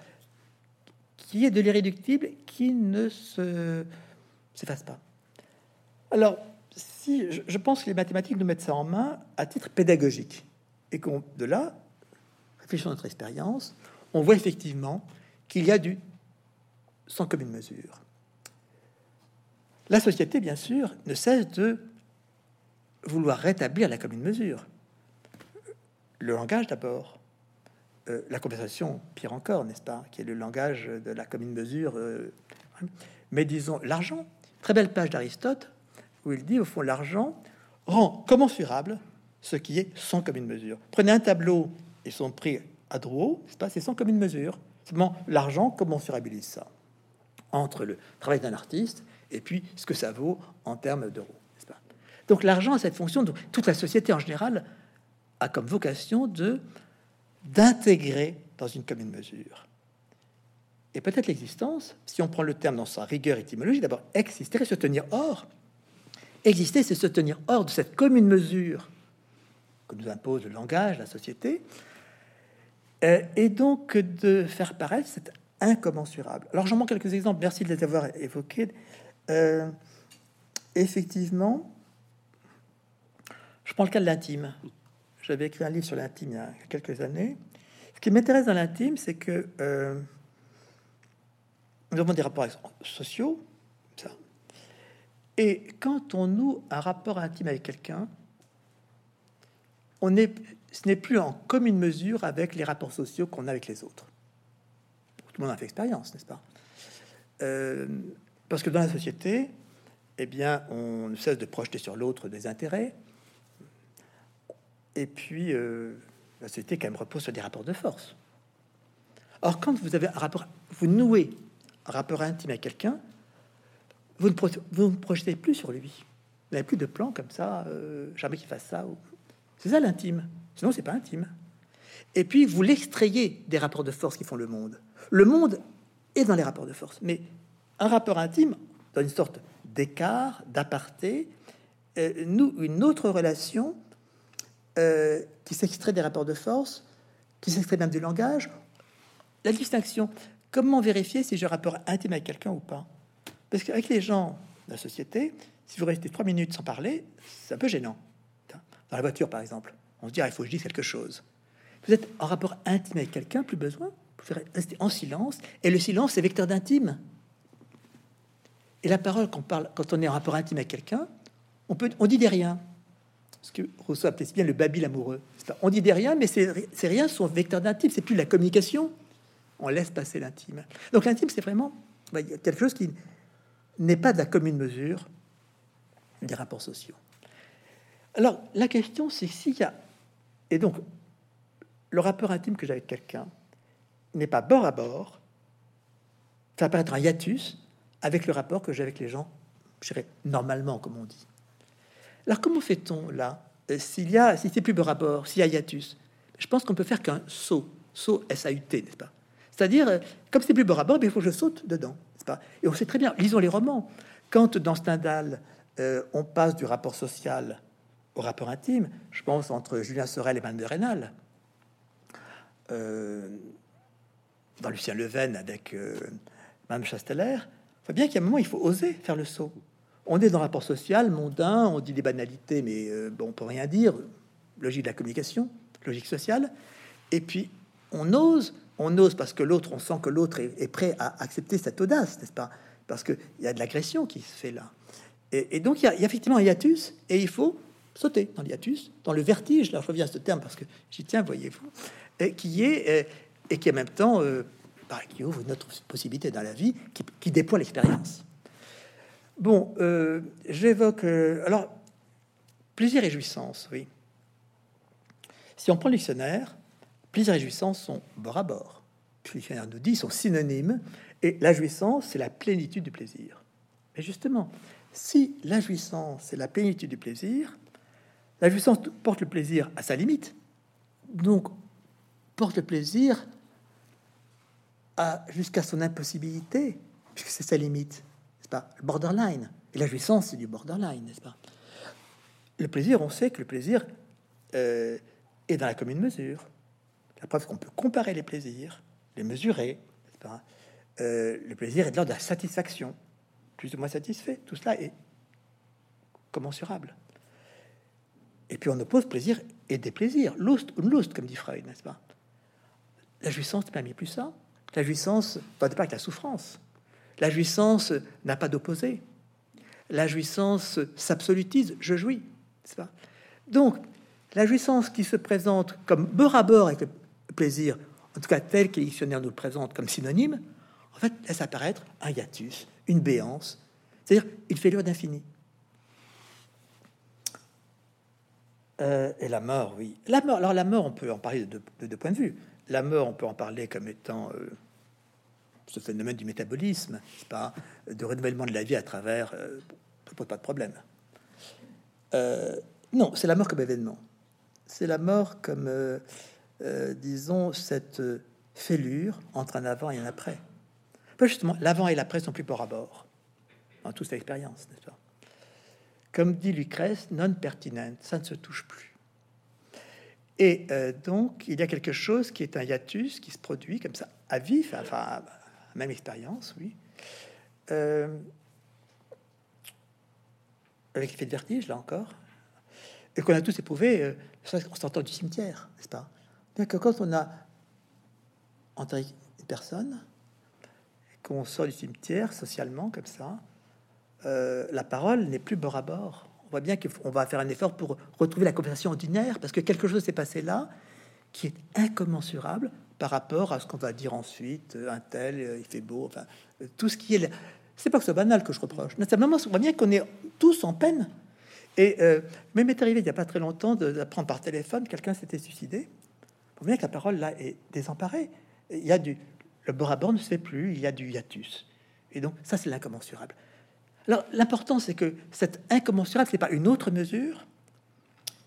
Qui est de l'irréductible, qui ne se s'efface pas. Alors, si je pense que les mathématiques nous mettent ça en main à titre pédagogique, et qu'on de là, réfléchissons notre expérience, on voit effectivement qu'il y a du sans commune mesure. La société, bien sûr, ne cesse de vouloir rétablir la commune mesure. Le langage d'abord, euh, la conversation, pire encore, n'est-ce pas, qui est le langage de la commune mesure. Euh, mais disons l'argent. Très belle page d'Aristote où il dit au fond l'argent rend commensurable ce qui est sans commune mesure. Prenez un tableau et son prix à Drouot, c'est pas, c'est sans commune mesure. Seulement, l'argent, comment on surabilise ça entre le travail d'un artiste et puis ce que ça vaut en termes d'euros. Donc l'argent a cette fonction, donc toute la société en général a comme vocation de d'intégrer dans une commune mesure. Et peut-être l'existence, si on prend le terme dans sa rigueur étymologique, d'abord exister et se tenir hors. Exister, c'est se tenir hors de cette commune mesure que nous impose le langage, la société, et donc de faire paraître cet incommensurable. Alors j'en manque quelques exemples, merci de les avoir évoqués. Euh, effectivement, je prends le cas de l'intime. J'avais écrit un livre sur l'intime il y a quelques années. Ce qui m'intéresse dans l'intime, c'est que euh, nous avons des rapports sociaux, ça. Et quand on noue un rapport intime avec quelqu'un, on est ce n'est plus en commune mesure avec les rapports sociaux qu'on a avec les autres. Tout le monde a fait expérience, n'est-ce pas? Euh, Parce que dans la société, eh bien, on ne cesse de projeter sur l'autre des intérêts. Et puis, euh, la société quand même repose sur des rapports de force. Or, quand vous avez un rapport, vous nouez un rapport intime avec quelqu'un, vous ne, vous projetez plus sur lui. Vous n'avez plus de plan comme ça, euh, jamais qu'il fasse ça. C'est ça l'intime. Sinon, c'est pas intime. Et puis, vous l'extrayez des rapports de force qui font le monde. Le monde est dans les rapports de force, mais un rapport intime, dans une sorte d'écart, d'aparté, euh, nous, une autre relation euh, qui s'extrait des rapports de force, qui s'extrait même du langage. La distinction, comment vérifier si j'ai un rapport intime avec quelqu'un ou pas? Parce qu'avec les gens de la société, si vous restez trois minutes sans parler, c'est un peu gênant. Dans la voiture, par exemple. On se dit, ah, il faut que je dise quelque chose. Vous êtes en rapport intime avec quelqu'un, plus besoin. Vous pouvez rester en silence. Et le silence, c'est vecteur d'intime. Et la parole, qu'on parle, quand on est en rapport intime avec quelqu'un, on peut, on dit des riens. Ce que Rousseau appelait bien le babil amoureux. on dit des riens, mais ces, riens sont vecteurs d'intime. C'est plus la communication. On laisse passer l'intime. Donc l'intime, c'est vraiment quelque chose qui n'est pas de la commune mesure des rapports sociaux. Alors la question, c'est s'il y a et donc le rapport intime que j'ai avec quelqu'un n'est pas bord à bord. Ça peut être un hiatus avec le rapport que j'ai avec les gens, je dirais normalement, comme on dit. Alors comment fait-on là euh, S'il y a, si c'est plus bord à bord, s'il y a hiatus, je pense qu'on peut faire qu'un saut, saut S-A-U-T, n'est-ce pas? C'est-à-dire, euh, comme c'est plus bord à bord, ben, il faut que je saute dedans, n'est-ce pas? Et on sait très bien, lisons les romans. Quand dans Stendhal, euh, on passe du rapport social au rapport intime, je pense entre Julien Sorel et Madame de Rênal, dans Lucien Leven avec euh, Mme Chasteller, faut bien qu'il y a un moment, il faut oser faire le saut. On est dans le rapport social, mondain, on dit des banalités, mais euh, bon, on peut rien dire. Logique de la communication, logique sociale. Et puis, on ose, on ose parce que l'autre, on sent que l'autre est, prêt à accepter cette audace, n'est-ce pas? Parce qu'il y a de l'agression qui se fait là. Et, donc, il y, a, effectivement un hiatus, et il faut sauter dans le hiatus, dans le vertige. Là, je reviens à ce terme parce que j'y tiens, voyez-vous, qui est et qui en même temps euh, bah, qui ouvre une autre possibilité dans la vie, qui, déploie l'expérience. Bon, euh, j'évoque euh, alors plaisir et jouissance, oui. Si on prend le dictionnaire, plaisir et jouissance sont bord à bord. Le dictionnaire nous dit sont synonymes, et la jouissance, c'est la plénitude du plaisir. Mais justement, si la jouissance, c'est la plénitude du plaisir, la jouissance porte le plaisir à sa limite, donc porte le plaisir jusqu'à son impossibilité, puisque c'est sa limite, c'est pas? Borderline. Et la jouissance, c'est du borderline, n'est-ce pas? Le plaisir, on sait que le plaisir euh, est dans la commune mesure. La preuve qu'on peut comparer les plaisirs, les mesurer, euh, le plaisir est de l'ordre de la satisfaction, plus ou moins satisfait. Tout cela est commensurable. Et puis on oppose plaisir et des plaisirs, lust ou lust, comme dit Freud, n'est-ce pas? La jouissance pas mis plus ça. La jouissance va pas avec la souffrance. La jouissance n'a pas d'opposé. La jouissance s'absolutise, je jouis. Pas? Donc, la jouissance qui se présente comme bord à bord avec le plaisir, en tout cas tel que les dictionnaires nous le présentent comme synonyme, en fait, laisse apparaître un hiatus, une béance, c'est-à-dire il fait l'heure d'infini. Euh, et la mort, oui. La mort, alors la mort, on peut en parler de deux points de vue. La mort, on peut en parler comme étant euh, ce phénomène du métabolisme, pas, de renouvellement de la vie à travers, euh, pas de problème. Euh, non, c'est la mort comme événement. C'est la mort comme, euh, disons, cette fêlure entre un avant et un après. Justement, l'avant et l'après sont plus bord à bord dans toute cette expérience, n'est-ce pas? Comme dit Lucrèce, non pertinente, ça ne se touche plus. Et euh, donc, il y a quelque chose qui est un hiatus qui se produit comme ça, à vif, enfin, même expérience, oui. Euh, avec l'effet de vertige, là encore. Et qu'on a tous éprouvé, euh, on s'entend du cimetière, n'est-ce pas? Bien que quand on a enterré une personne, qu'on sort du cimetière socialement, comme ça, euh, la parole n'est plus bord à bord voit bien qu'on va faire un effort pour retrouver la conversation ordinaire, parce que quelque chose s'est passé là qui est incommensurable par rapport à ce qu'on va dire ensuite, un tel, euh, il fait beau, enfin, euh, tout ce qui est... C'est pas que c'est banal que je reproche, mais simplement, on voit bien qu'on est tous en peine. Et euh, même est arrivé il n'y a pas très longtemps d'apprendre par téléphone quelqu'un s'était suicidé. On voit bien que la parole là est désemparée. Il y a du... Le bord à bord ne se fait plus, il y a du hiatus. Et donc, ça, c'est l'incommensurable. Alors, l'important, c'est que cette incommensurable, c'est pas une autre mesure,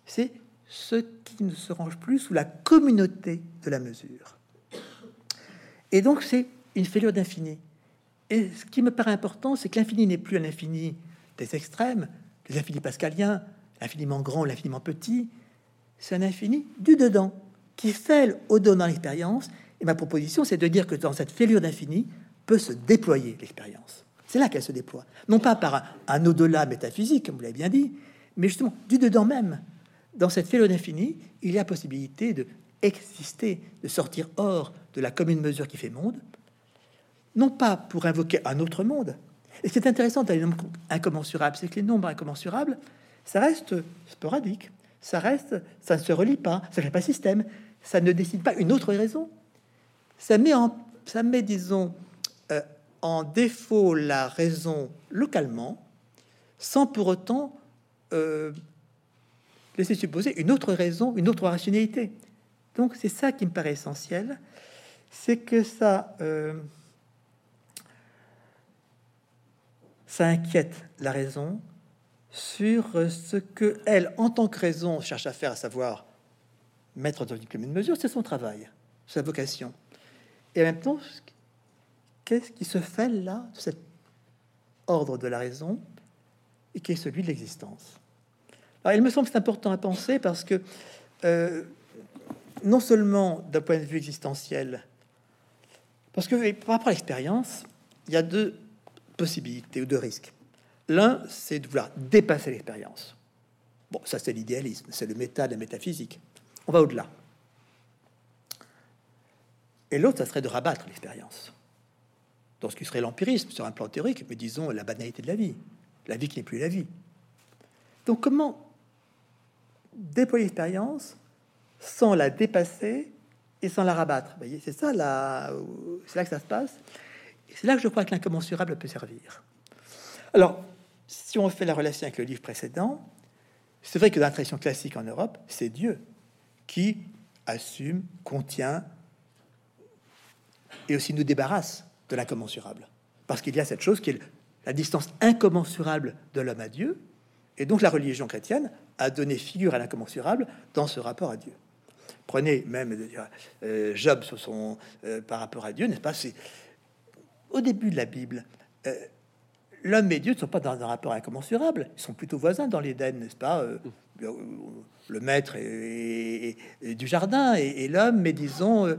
c'est ce qui ne se range plus sous la communauté de la mesure. Et donc, c'est une fêlure d'infini. Et ce qui me paraît important, c'est que l'infini n'est plus un infini des extrêmes, des infinis pascaliens, l'infiniment grand, l'infiniment petit. C'est un infini du dedans, qui fait au-dedans dans l'expérience. Et ma proposition, c'est de dire que dans cette fêlure d'infini peut se déployer l'expérience. C'est là qu'elle se déploie. Non pas par un, au-delà métaphysique, comme vous l'avez bien dit, mais justement du dedans même. Dans cette félon d'infini, il y a possibilité de exister, de sortir hors de la commune mesure qui fait monde, non pas pour invoquer un autre monde, Et ce qui est intéressant dans les nombres incommensurables, c'est que les nombres incommensurables, ça reste sporadique, ça reste, ça ne se relie pas, ça ne fait pas système, ça ne décide pas une autre raison. Ça met en, ça met, disons, en défaut la raison localement, sans pour autant euh, laisser supposer une autre raison, une autre rationalité. Donc c'est ça qui me paraît essentiel, c'est que ça, euh, ça inquiète la raison sur ce que elle, en tant que raison, cherche à faire, à savoir mettre dans une commune mesure, c'est son travail, sa vocation. Et en qu'est-ce qui se fait là, cet ordre de la raison, et qui est celui de l'existence? Alors, il me semble que c'est important à penser parce que, euh, non seulement d'un point de vue existentiel, parce que par rapport à l'expérience, il y a deux possibilités ou deux risques. L'un, c'est de vouloir dépasser l'expérience. Bon, ça c'est l'idéalisme, c'est le méta de la métaphysique. On va au-delà. Et l'autre, ça serait de rabattre l'expérience. Ce qui serait l'empirisme sur un plan théorique, mais disons la banalité de la vie, la vie qui n'est plus la vie. Donc comment déployer l'expérience sans la dépasser et sans la rabattre? C'est ça là, c'est là que ça se passe. c'est là que je crois que l'incommensurable peut servir. Alors, si on fait la relation avec le livre précédent, c'est vrai que dans classique en Europe, c'est Dieu qui assume, contient et aussi nous débarrasse de l'incommensurable. Parce qu'il y a cette chose qui est la distance incommensurable de l'homme à Dieu, et donc la religion chrétienne a donné figure à l'incommensurable dans ce rapport à Dieu. Prenez même euh, Job sur son, euh, par rapport à Dieu, n'est-ce pas? C'est au début de la Bible. Euh, l'homme et Dieu ne sont pas dans un rapport incommensurable, ils sont plutôt voisins dans l'Éden, n'est-ce pas? Le maître du jardin et, l'homme, mais disons,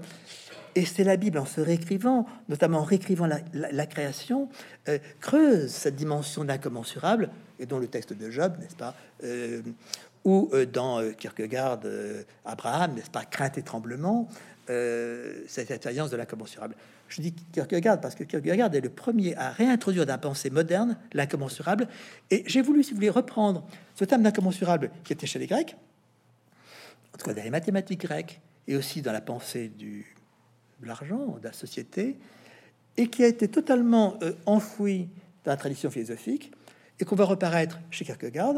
et c'est la Bible en se réécrivant, notamment en réécrivant la, création, creuse cette dimension d'incommensurable, et dont le texte de Job, n'est-ce pas ou euh, dans euh, Kierkegaard, euh, Abraham, n'est-ce pas, crainte et tremblement, cette expérience de l'incommensurable. Je dis Kierkegaard parce que Kierkegaard est le premier à réintroduire dans la pensée moderne l'incommensurable. Et j'ai voulu, si vous voulez, reprendre ce thème d'incommensurable qui était chez les Grecs, en tout cas dans les mathématiques grecques, et aussi dans la pensée du, de l'argent, de la société, et qui a été totalement enfoui dans la tradition philosophique, et qu'on va reparaître chez Kierkegaard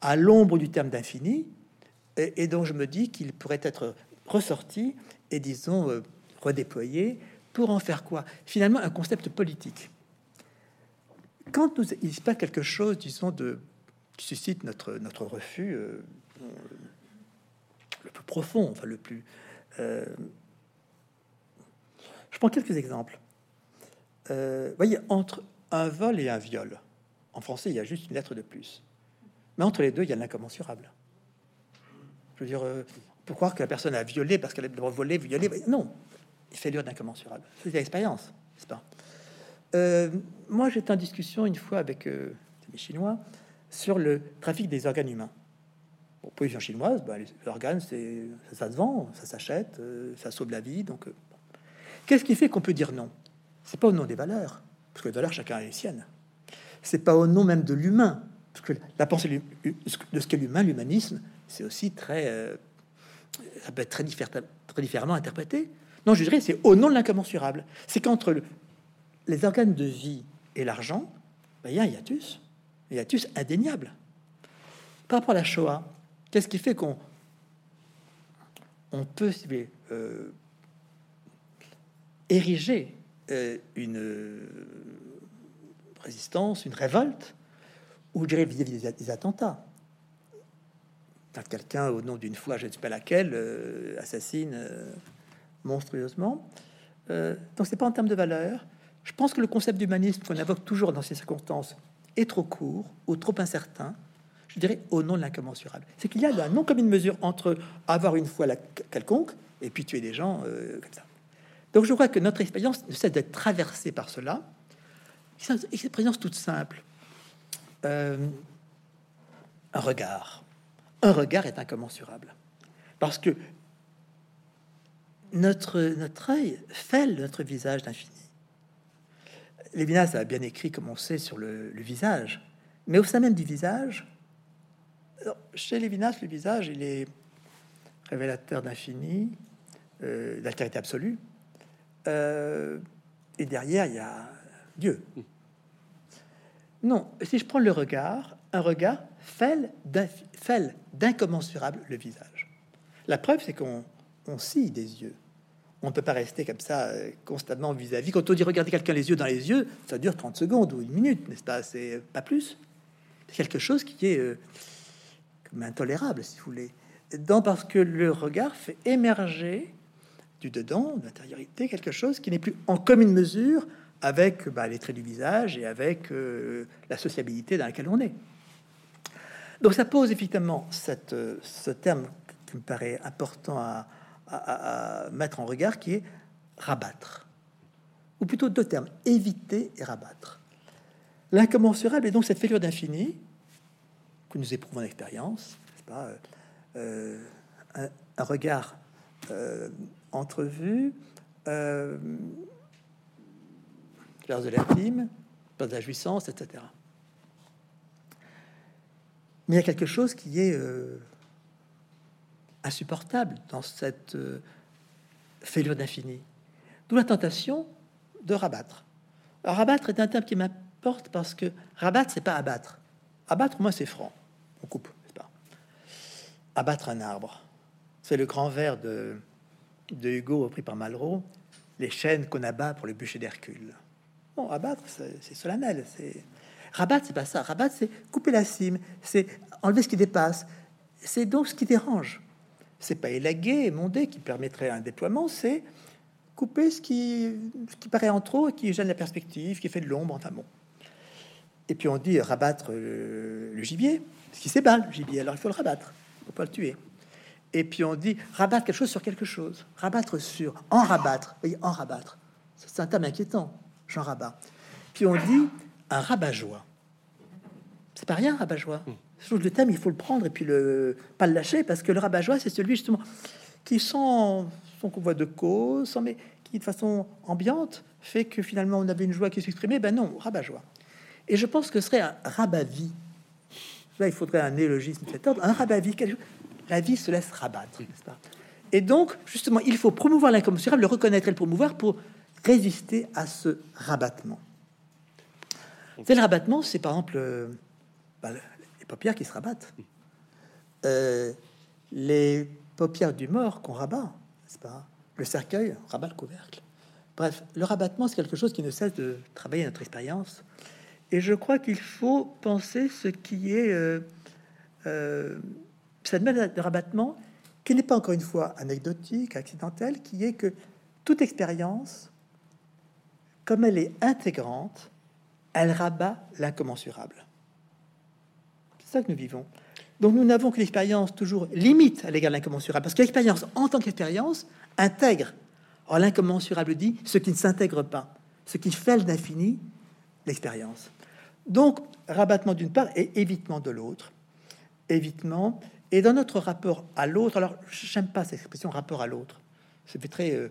à l'ombre du terme d'infini, et, dont je me dis qu'il pourrait être ressorti et, disons, euh, redéployé pour en faire quoi? Finalement, un concept politique. Quand nous, il se passe quelque chose, disons, de, qui suscite notre, notre refus euh, le plus profond, enfin le plus... Euh, je prends quelques exemples. voyez, entre un vol et un viol, en français, il y a juste une lettre de plus. Mais entre les deux, il y a l'incommensurable. Je veux dire, euh, croire que la personne a violé parce qu'elle a volé, violé. Non, il fait l'heure d'incommensurable. C'est l'expérience, n'est-ce pas? Euh, Moi, j'étais en discussion une fois avec euh, des Chinois sur le trafic des organes humains. Pour position chinoise, bah, les organes, c'est ça, se vend, ça s'achète, ça sauve la vie. Donc, qu'est-ce qui fait qu'on peut dire non? C'est pas au nom des valeurs, parce que les valeurs, chacun a les siennes. C'est pas au nom même de l'humain, parce que la pensée de ce qu'est l'humain, l'humanisme, c'est aussi très, euh, ça peut être très, très différemment interprété. Non, je dirais, c'est au nom de l'incommensurable. C'est qu'entre les organes de vie et l'argent, ben, il y a un hiatus, un hiatus indéniable. Par rapport à la Shoah, qu'est-ce qui fait qu'on on peut ériger euh, une résistance, une révolte ou je dirais vis-à-vis des, attentats. Quelqu'un, au nom d'une foi, je ne sais pas laquelle, euh, assassine euh, monstrueusement. Euh, donc, c'est pas en termes de valeur. Je pense que le concept d'humanisme qu'on invoque toujours dans ces circonstances est trop court ou trop incertain. Je dirais au nom de l'incommensurable. C'est qu'il y a un non comme une mesure entre avoir une foi quelconque et puis tuer des gens comme ça. Donc, je crois que notre expérience ne cesse d'être traversée par cela. C'est une expérience toute simple. Euh, un regard. Un regard est incommensurable. Parce que notre, notre œil fait notre visage d'infini. Lévinas a bien écrit, comme on sait, sur le, visage, mais au sein même du visage, chez Lévinas, le visage, il est révélateur d'infini, euh, d'altérité absolue, euh, et derrière, il y a Dieu. Non, si je prends le regard, un regard fait d'incommensurable le visage. La preuve, c'est qu'on on scie des yeux. On ne peut pas rester comme ça euh, constamment vis-à-vis. Quand on dit regarder quelqu'un les yeux dans les yeux, ça dure 30 secondes ou une minute, n'est-ce pas? C'est pas plus. C'est quelque chose qui est euh, intolérable, si vous voulez. Donc, parce que le regard fait émerger du dedans, de l'intériorité, quelque chose qui n'est plus en commune mesure avec bah, les traits du visage et avec euh, la sociabilité dans laquelle on est. Donc ça pose évidemment cette, ce terme qui me paraît important à, mettre en regard, qui est rabattre. Ou plutôt deux termes, éviter et rabattre. L'incommensurable est donc cette figure d'infini que nous éprouvons en expérience, pas, euh, un, regard euh, entrevu, euh, de l'intime, de la jouissance, etc. Mais il y a quelque chose qui est euh, insupportable dans cette euh, fêlure d'infini. D'où la tentation de rabattre. rabattre est un terme qui m'importe parce que rabattre, c'est pas abattre. Abattre, moi, c'est franc. On coupe, pas? Abattre un arbre. C'est le grand vers de, de Hugo repris par Malraux, les chaînes qu'on abat pour le bûcher d'Hercule. Bon, abattre, c'est solennel. Rabattre, c'est pas ça. Rabattre, c'est couper la cime, c'est enlever ce qui dépasse. C'est donc ce qui dérange c'est pas élaguer, émonder qui permettrait un déploiement, c'est couper ce qui, paraît en trop et qui gêne la perspective, qui fait de l'ombre, enfin bon. Et puis on dit rabattre le, gibier, ce qui s'ébat le gibier, alors il faut le rabattre, faut pas le tuer. Et puis on dit rabattre quelque chose sur quelque chose, rabattre sur, en rabattre, voyez, en rabattre. C'est un terme inquiétant, j'en rabats. Puis on dit un rabat-joie. C'est pas rien, rabat-joie. Hmm chose le thème, il faut le prendre et puis le pas le lâcher parce que le rabat-joie, c'est celui justement qui sans son convoi de cause, mais qui de façon ambiante fait que finalement on avait une joie qui s'exprimait. Ben non, rabat-joie. Et je pense que ce serait un rabat-vie. Là, il faudrait un néologisme de cet ordre. Un rabat-vie, la vie se laisse rabattre, n'est-ce pas? Et donc, justement, il faut promouvoir l'incommensurable, le reconnaître et le promouvoir pour résister à ce rabattement. C'est le rabattement, c'est par exemple euh, bah, paupières qui se rabattent. Euh, les paupières du mort qu'on rabat, pas? Le cercueil, rabat le couvercle. Bref, le rabattement, c'est quelque chose qui ne cesse de travailler notre expérience. Et je crois qu'il faut penser ce qui est euh, cette de rabattement, qui n'est pas encore une fois anecdotique, accidentelle, qui est que toute expérience, comme elle est intégrante, elle rabat l'incommensurable. C'est ça que nous vivons. Donc nous n'avons que l'expérience toujours limite à l'égard de l'incommensurable, parce que l'expérience en tant qu'expérience intègre. Or l'incommensurable dit ce qui ne s'intègre pas, ce qui fait l'infini, l'expérience. Donc rabattement d'une part et évitement de l'autre. Évitement. Et dans notre rapport à l'autre, alors j'aime pas cette expression rapport à l'autre. C'est très euh,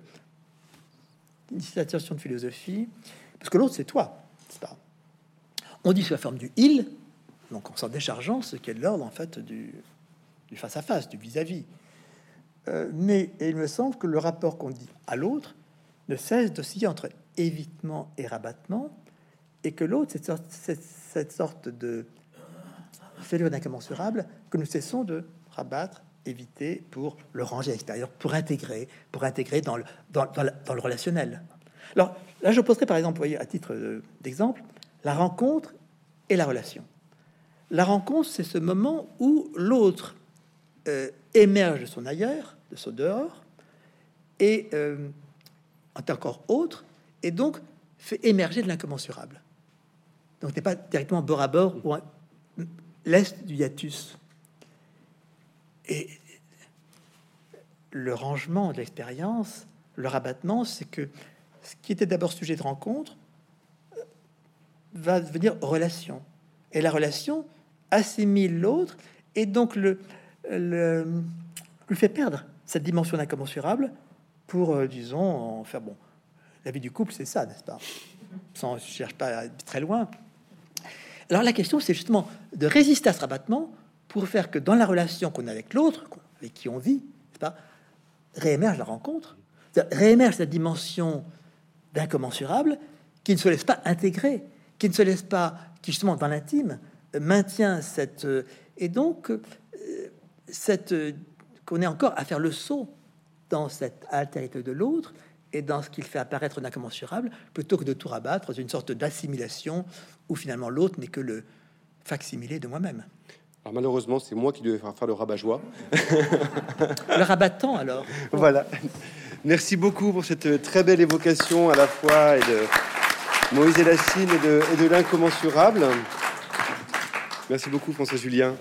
une citation de philosophie, parce que l'autre c'est toi, pas? On dit sous la forme du il, donc en s'en déchargeant ce qui est de l'ordre en fait du, face à face, du vis-à-vis. Euh, mais il me semble que le rapport qu'on dit à l'autre ne cesse d'osciller entre évitement et rabattement, et que l'autre, c'est cette, cette, sorte de fêlure d'incommensurable que nous cessons de rabattre, éviter pour le ranger à l'extérieur, pour intégrer, pour intégrer dans le, relationnel. Alors là, je poserai par exemple, voyez, à titre d'exemple, la rencontre et la relation. La rencontre, c'est ce moment où l'autre euh, émerge de son ailleurs, de son dehors, et euh, est encore autre, et donc fait émerger de l'incommensurable. Donc n'est pas directement bord à bord ou l'est du hiatus. Et le rangement de l'expérience, le rabattement, c'est que ce qui était d'abord sujet de rencontre euh, va devenir relation. Et la relation, assimile l'autre et donc le, lui fait perdre cette dimension incommensurable pour, euh, disons, en faire bon. La vie du couple, c'est ça, n'est-ce pas? Sans je cherche pas à très loin. Alors la question, c'est justement de résister à ce rabattement pour faire que dans la relation qu'on a avec l'autre, avec qui on vit, pas, réémerge la rencontre, réémerge la dimension d'incommensurable qui ne se laisse pas intégrer, qui ne se laisse pas, qui justement dans l'intime maintient cette et donc euh, cette qu'on est encore à faire le saut dans cette altérité de l'autre et dans ce qu'il fait apparaître d'incommensurable, plutôt que de tout rabattre une sorte d'assimilation où finalement l'autre n'est que le facsimilé de moi-même. Alors malheureusement, c'est moi qui devais faire le rabat-joie. le rabattant alors. Voilà. Merci beaucoup pour cette très belle évocation à la fois et de Moïse et la et de, et de l'incommensurable. Merci beaucoup François Julien.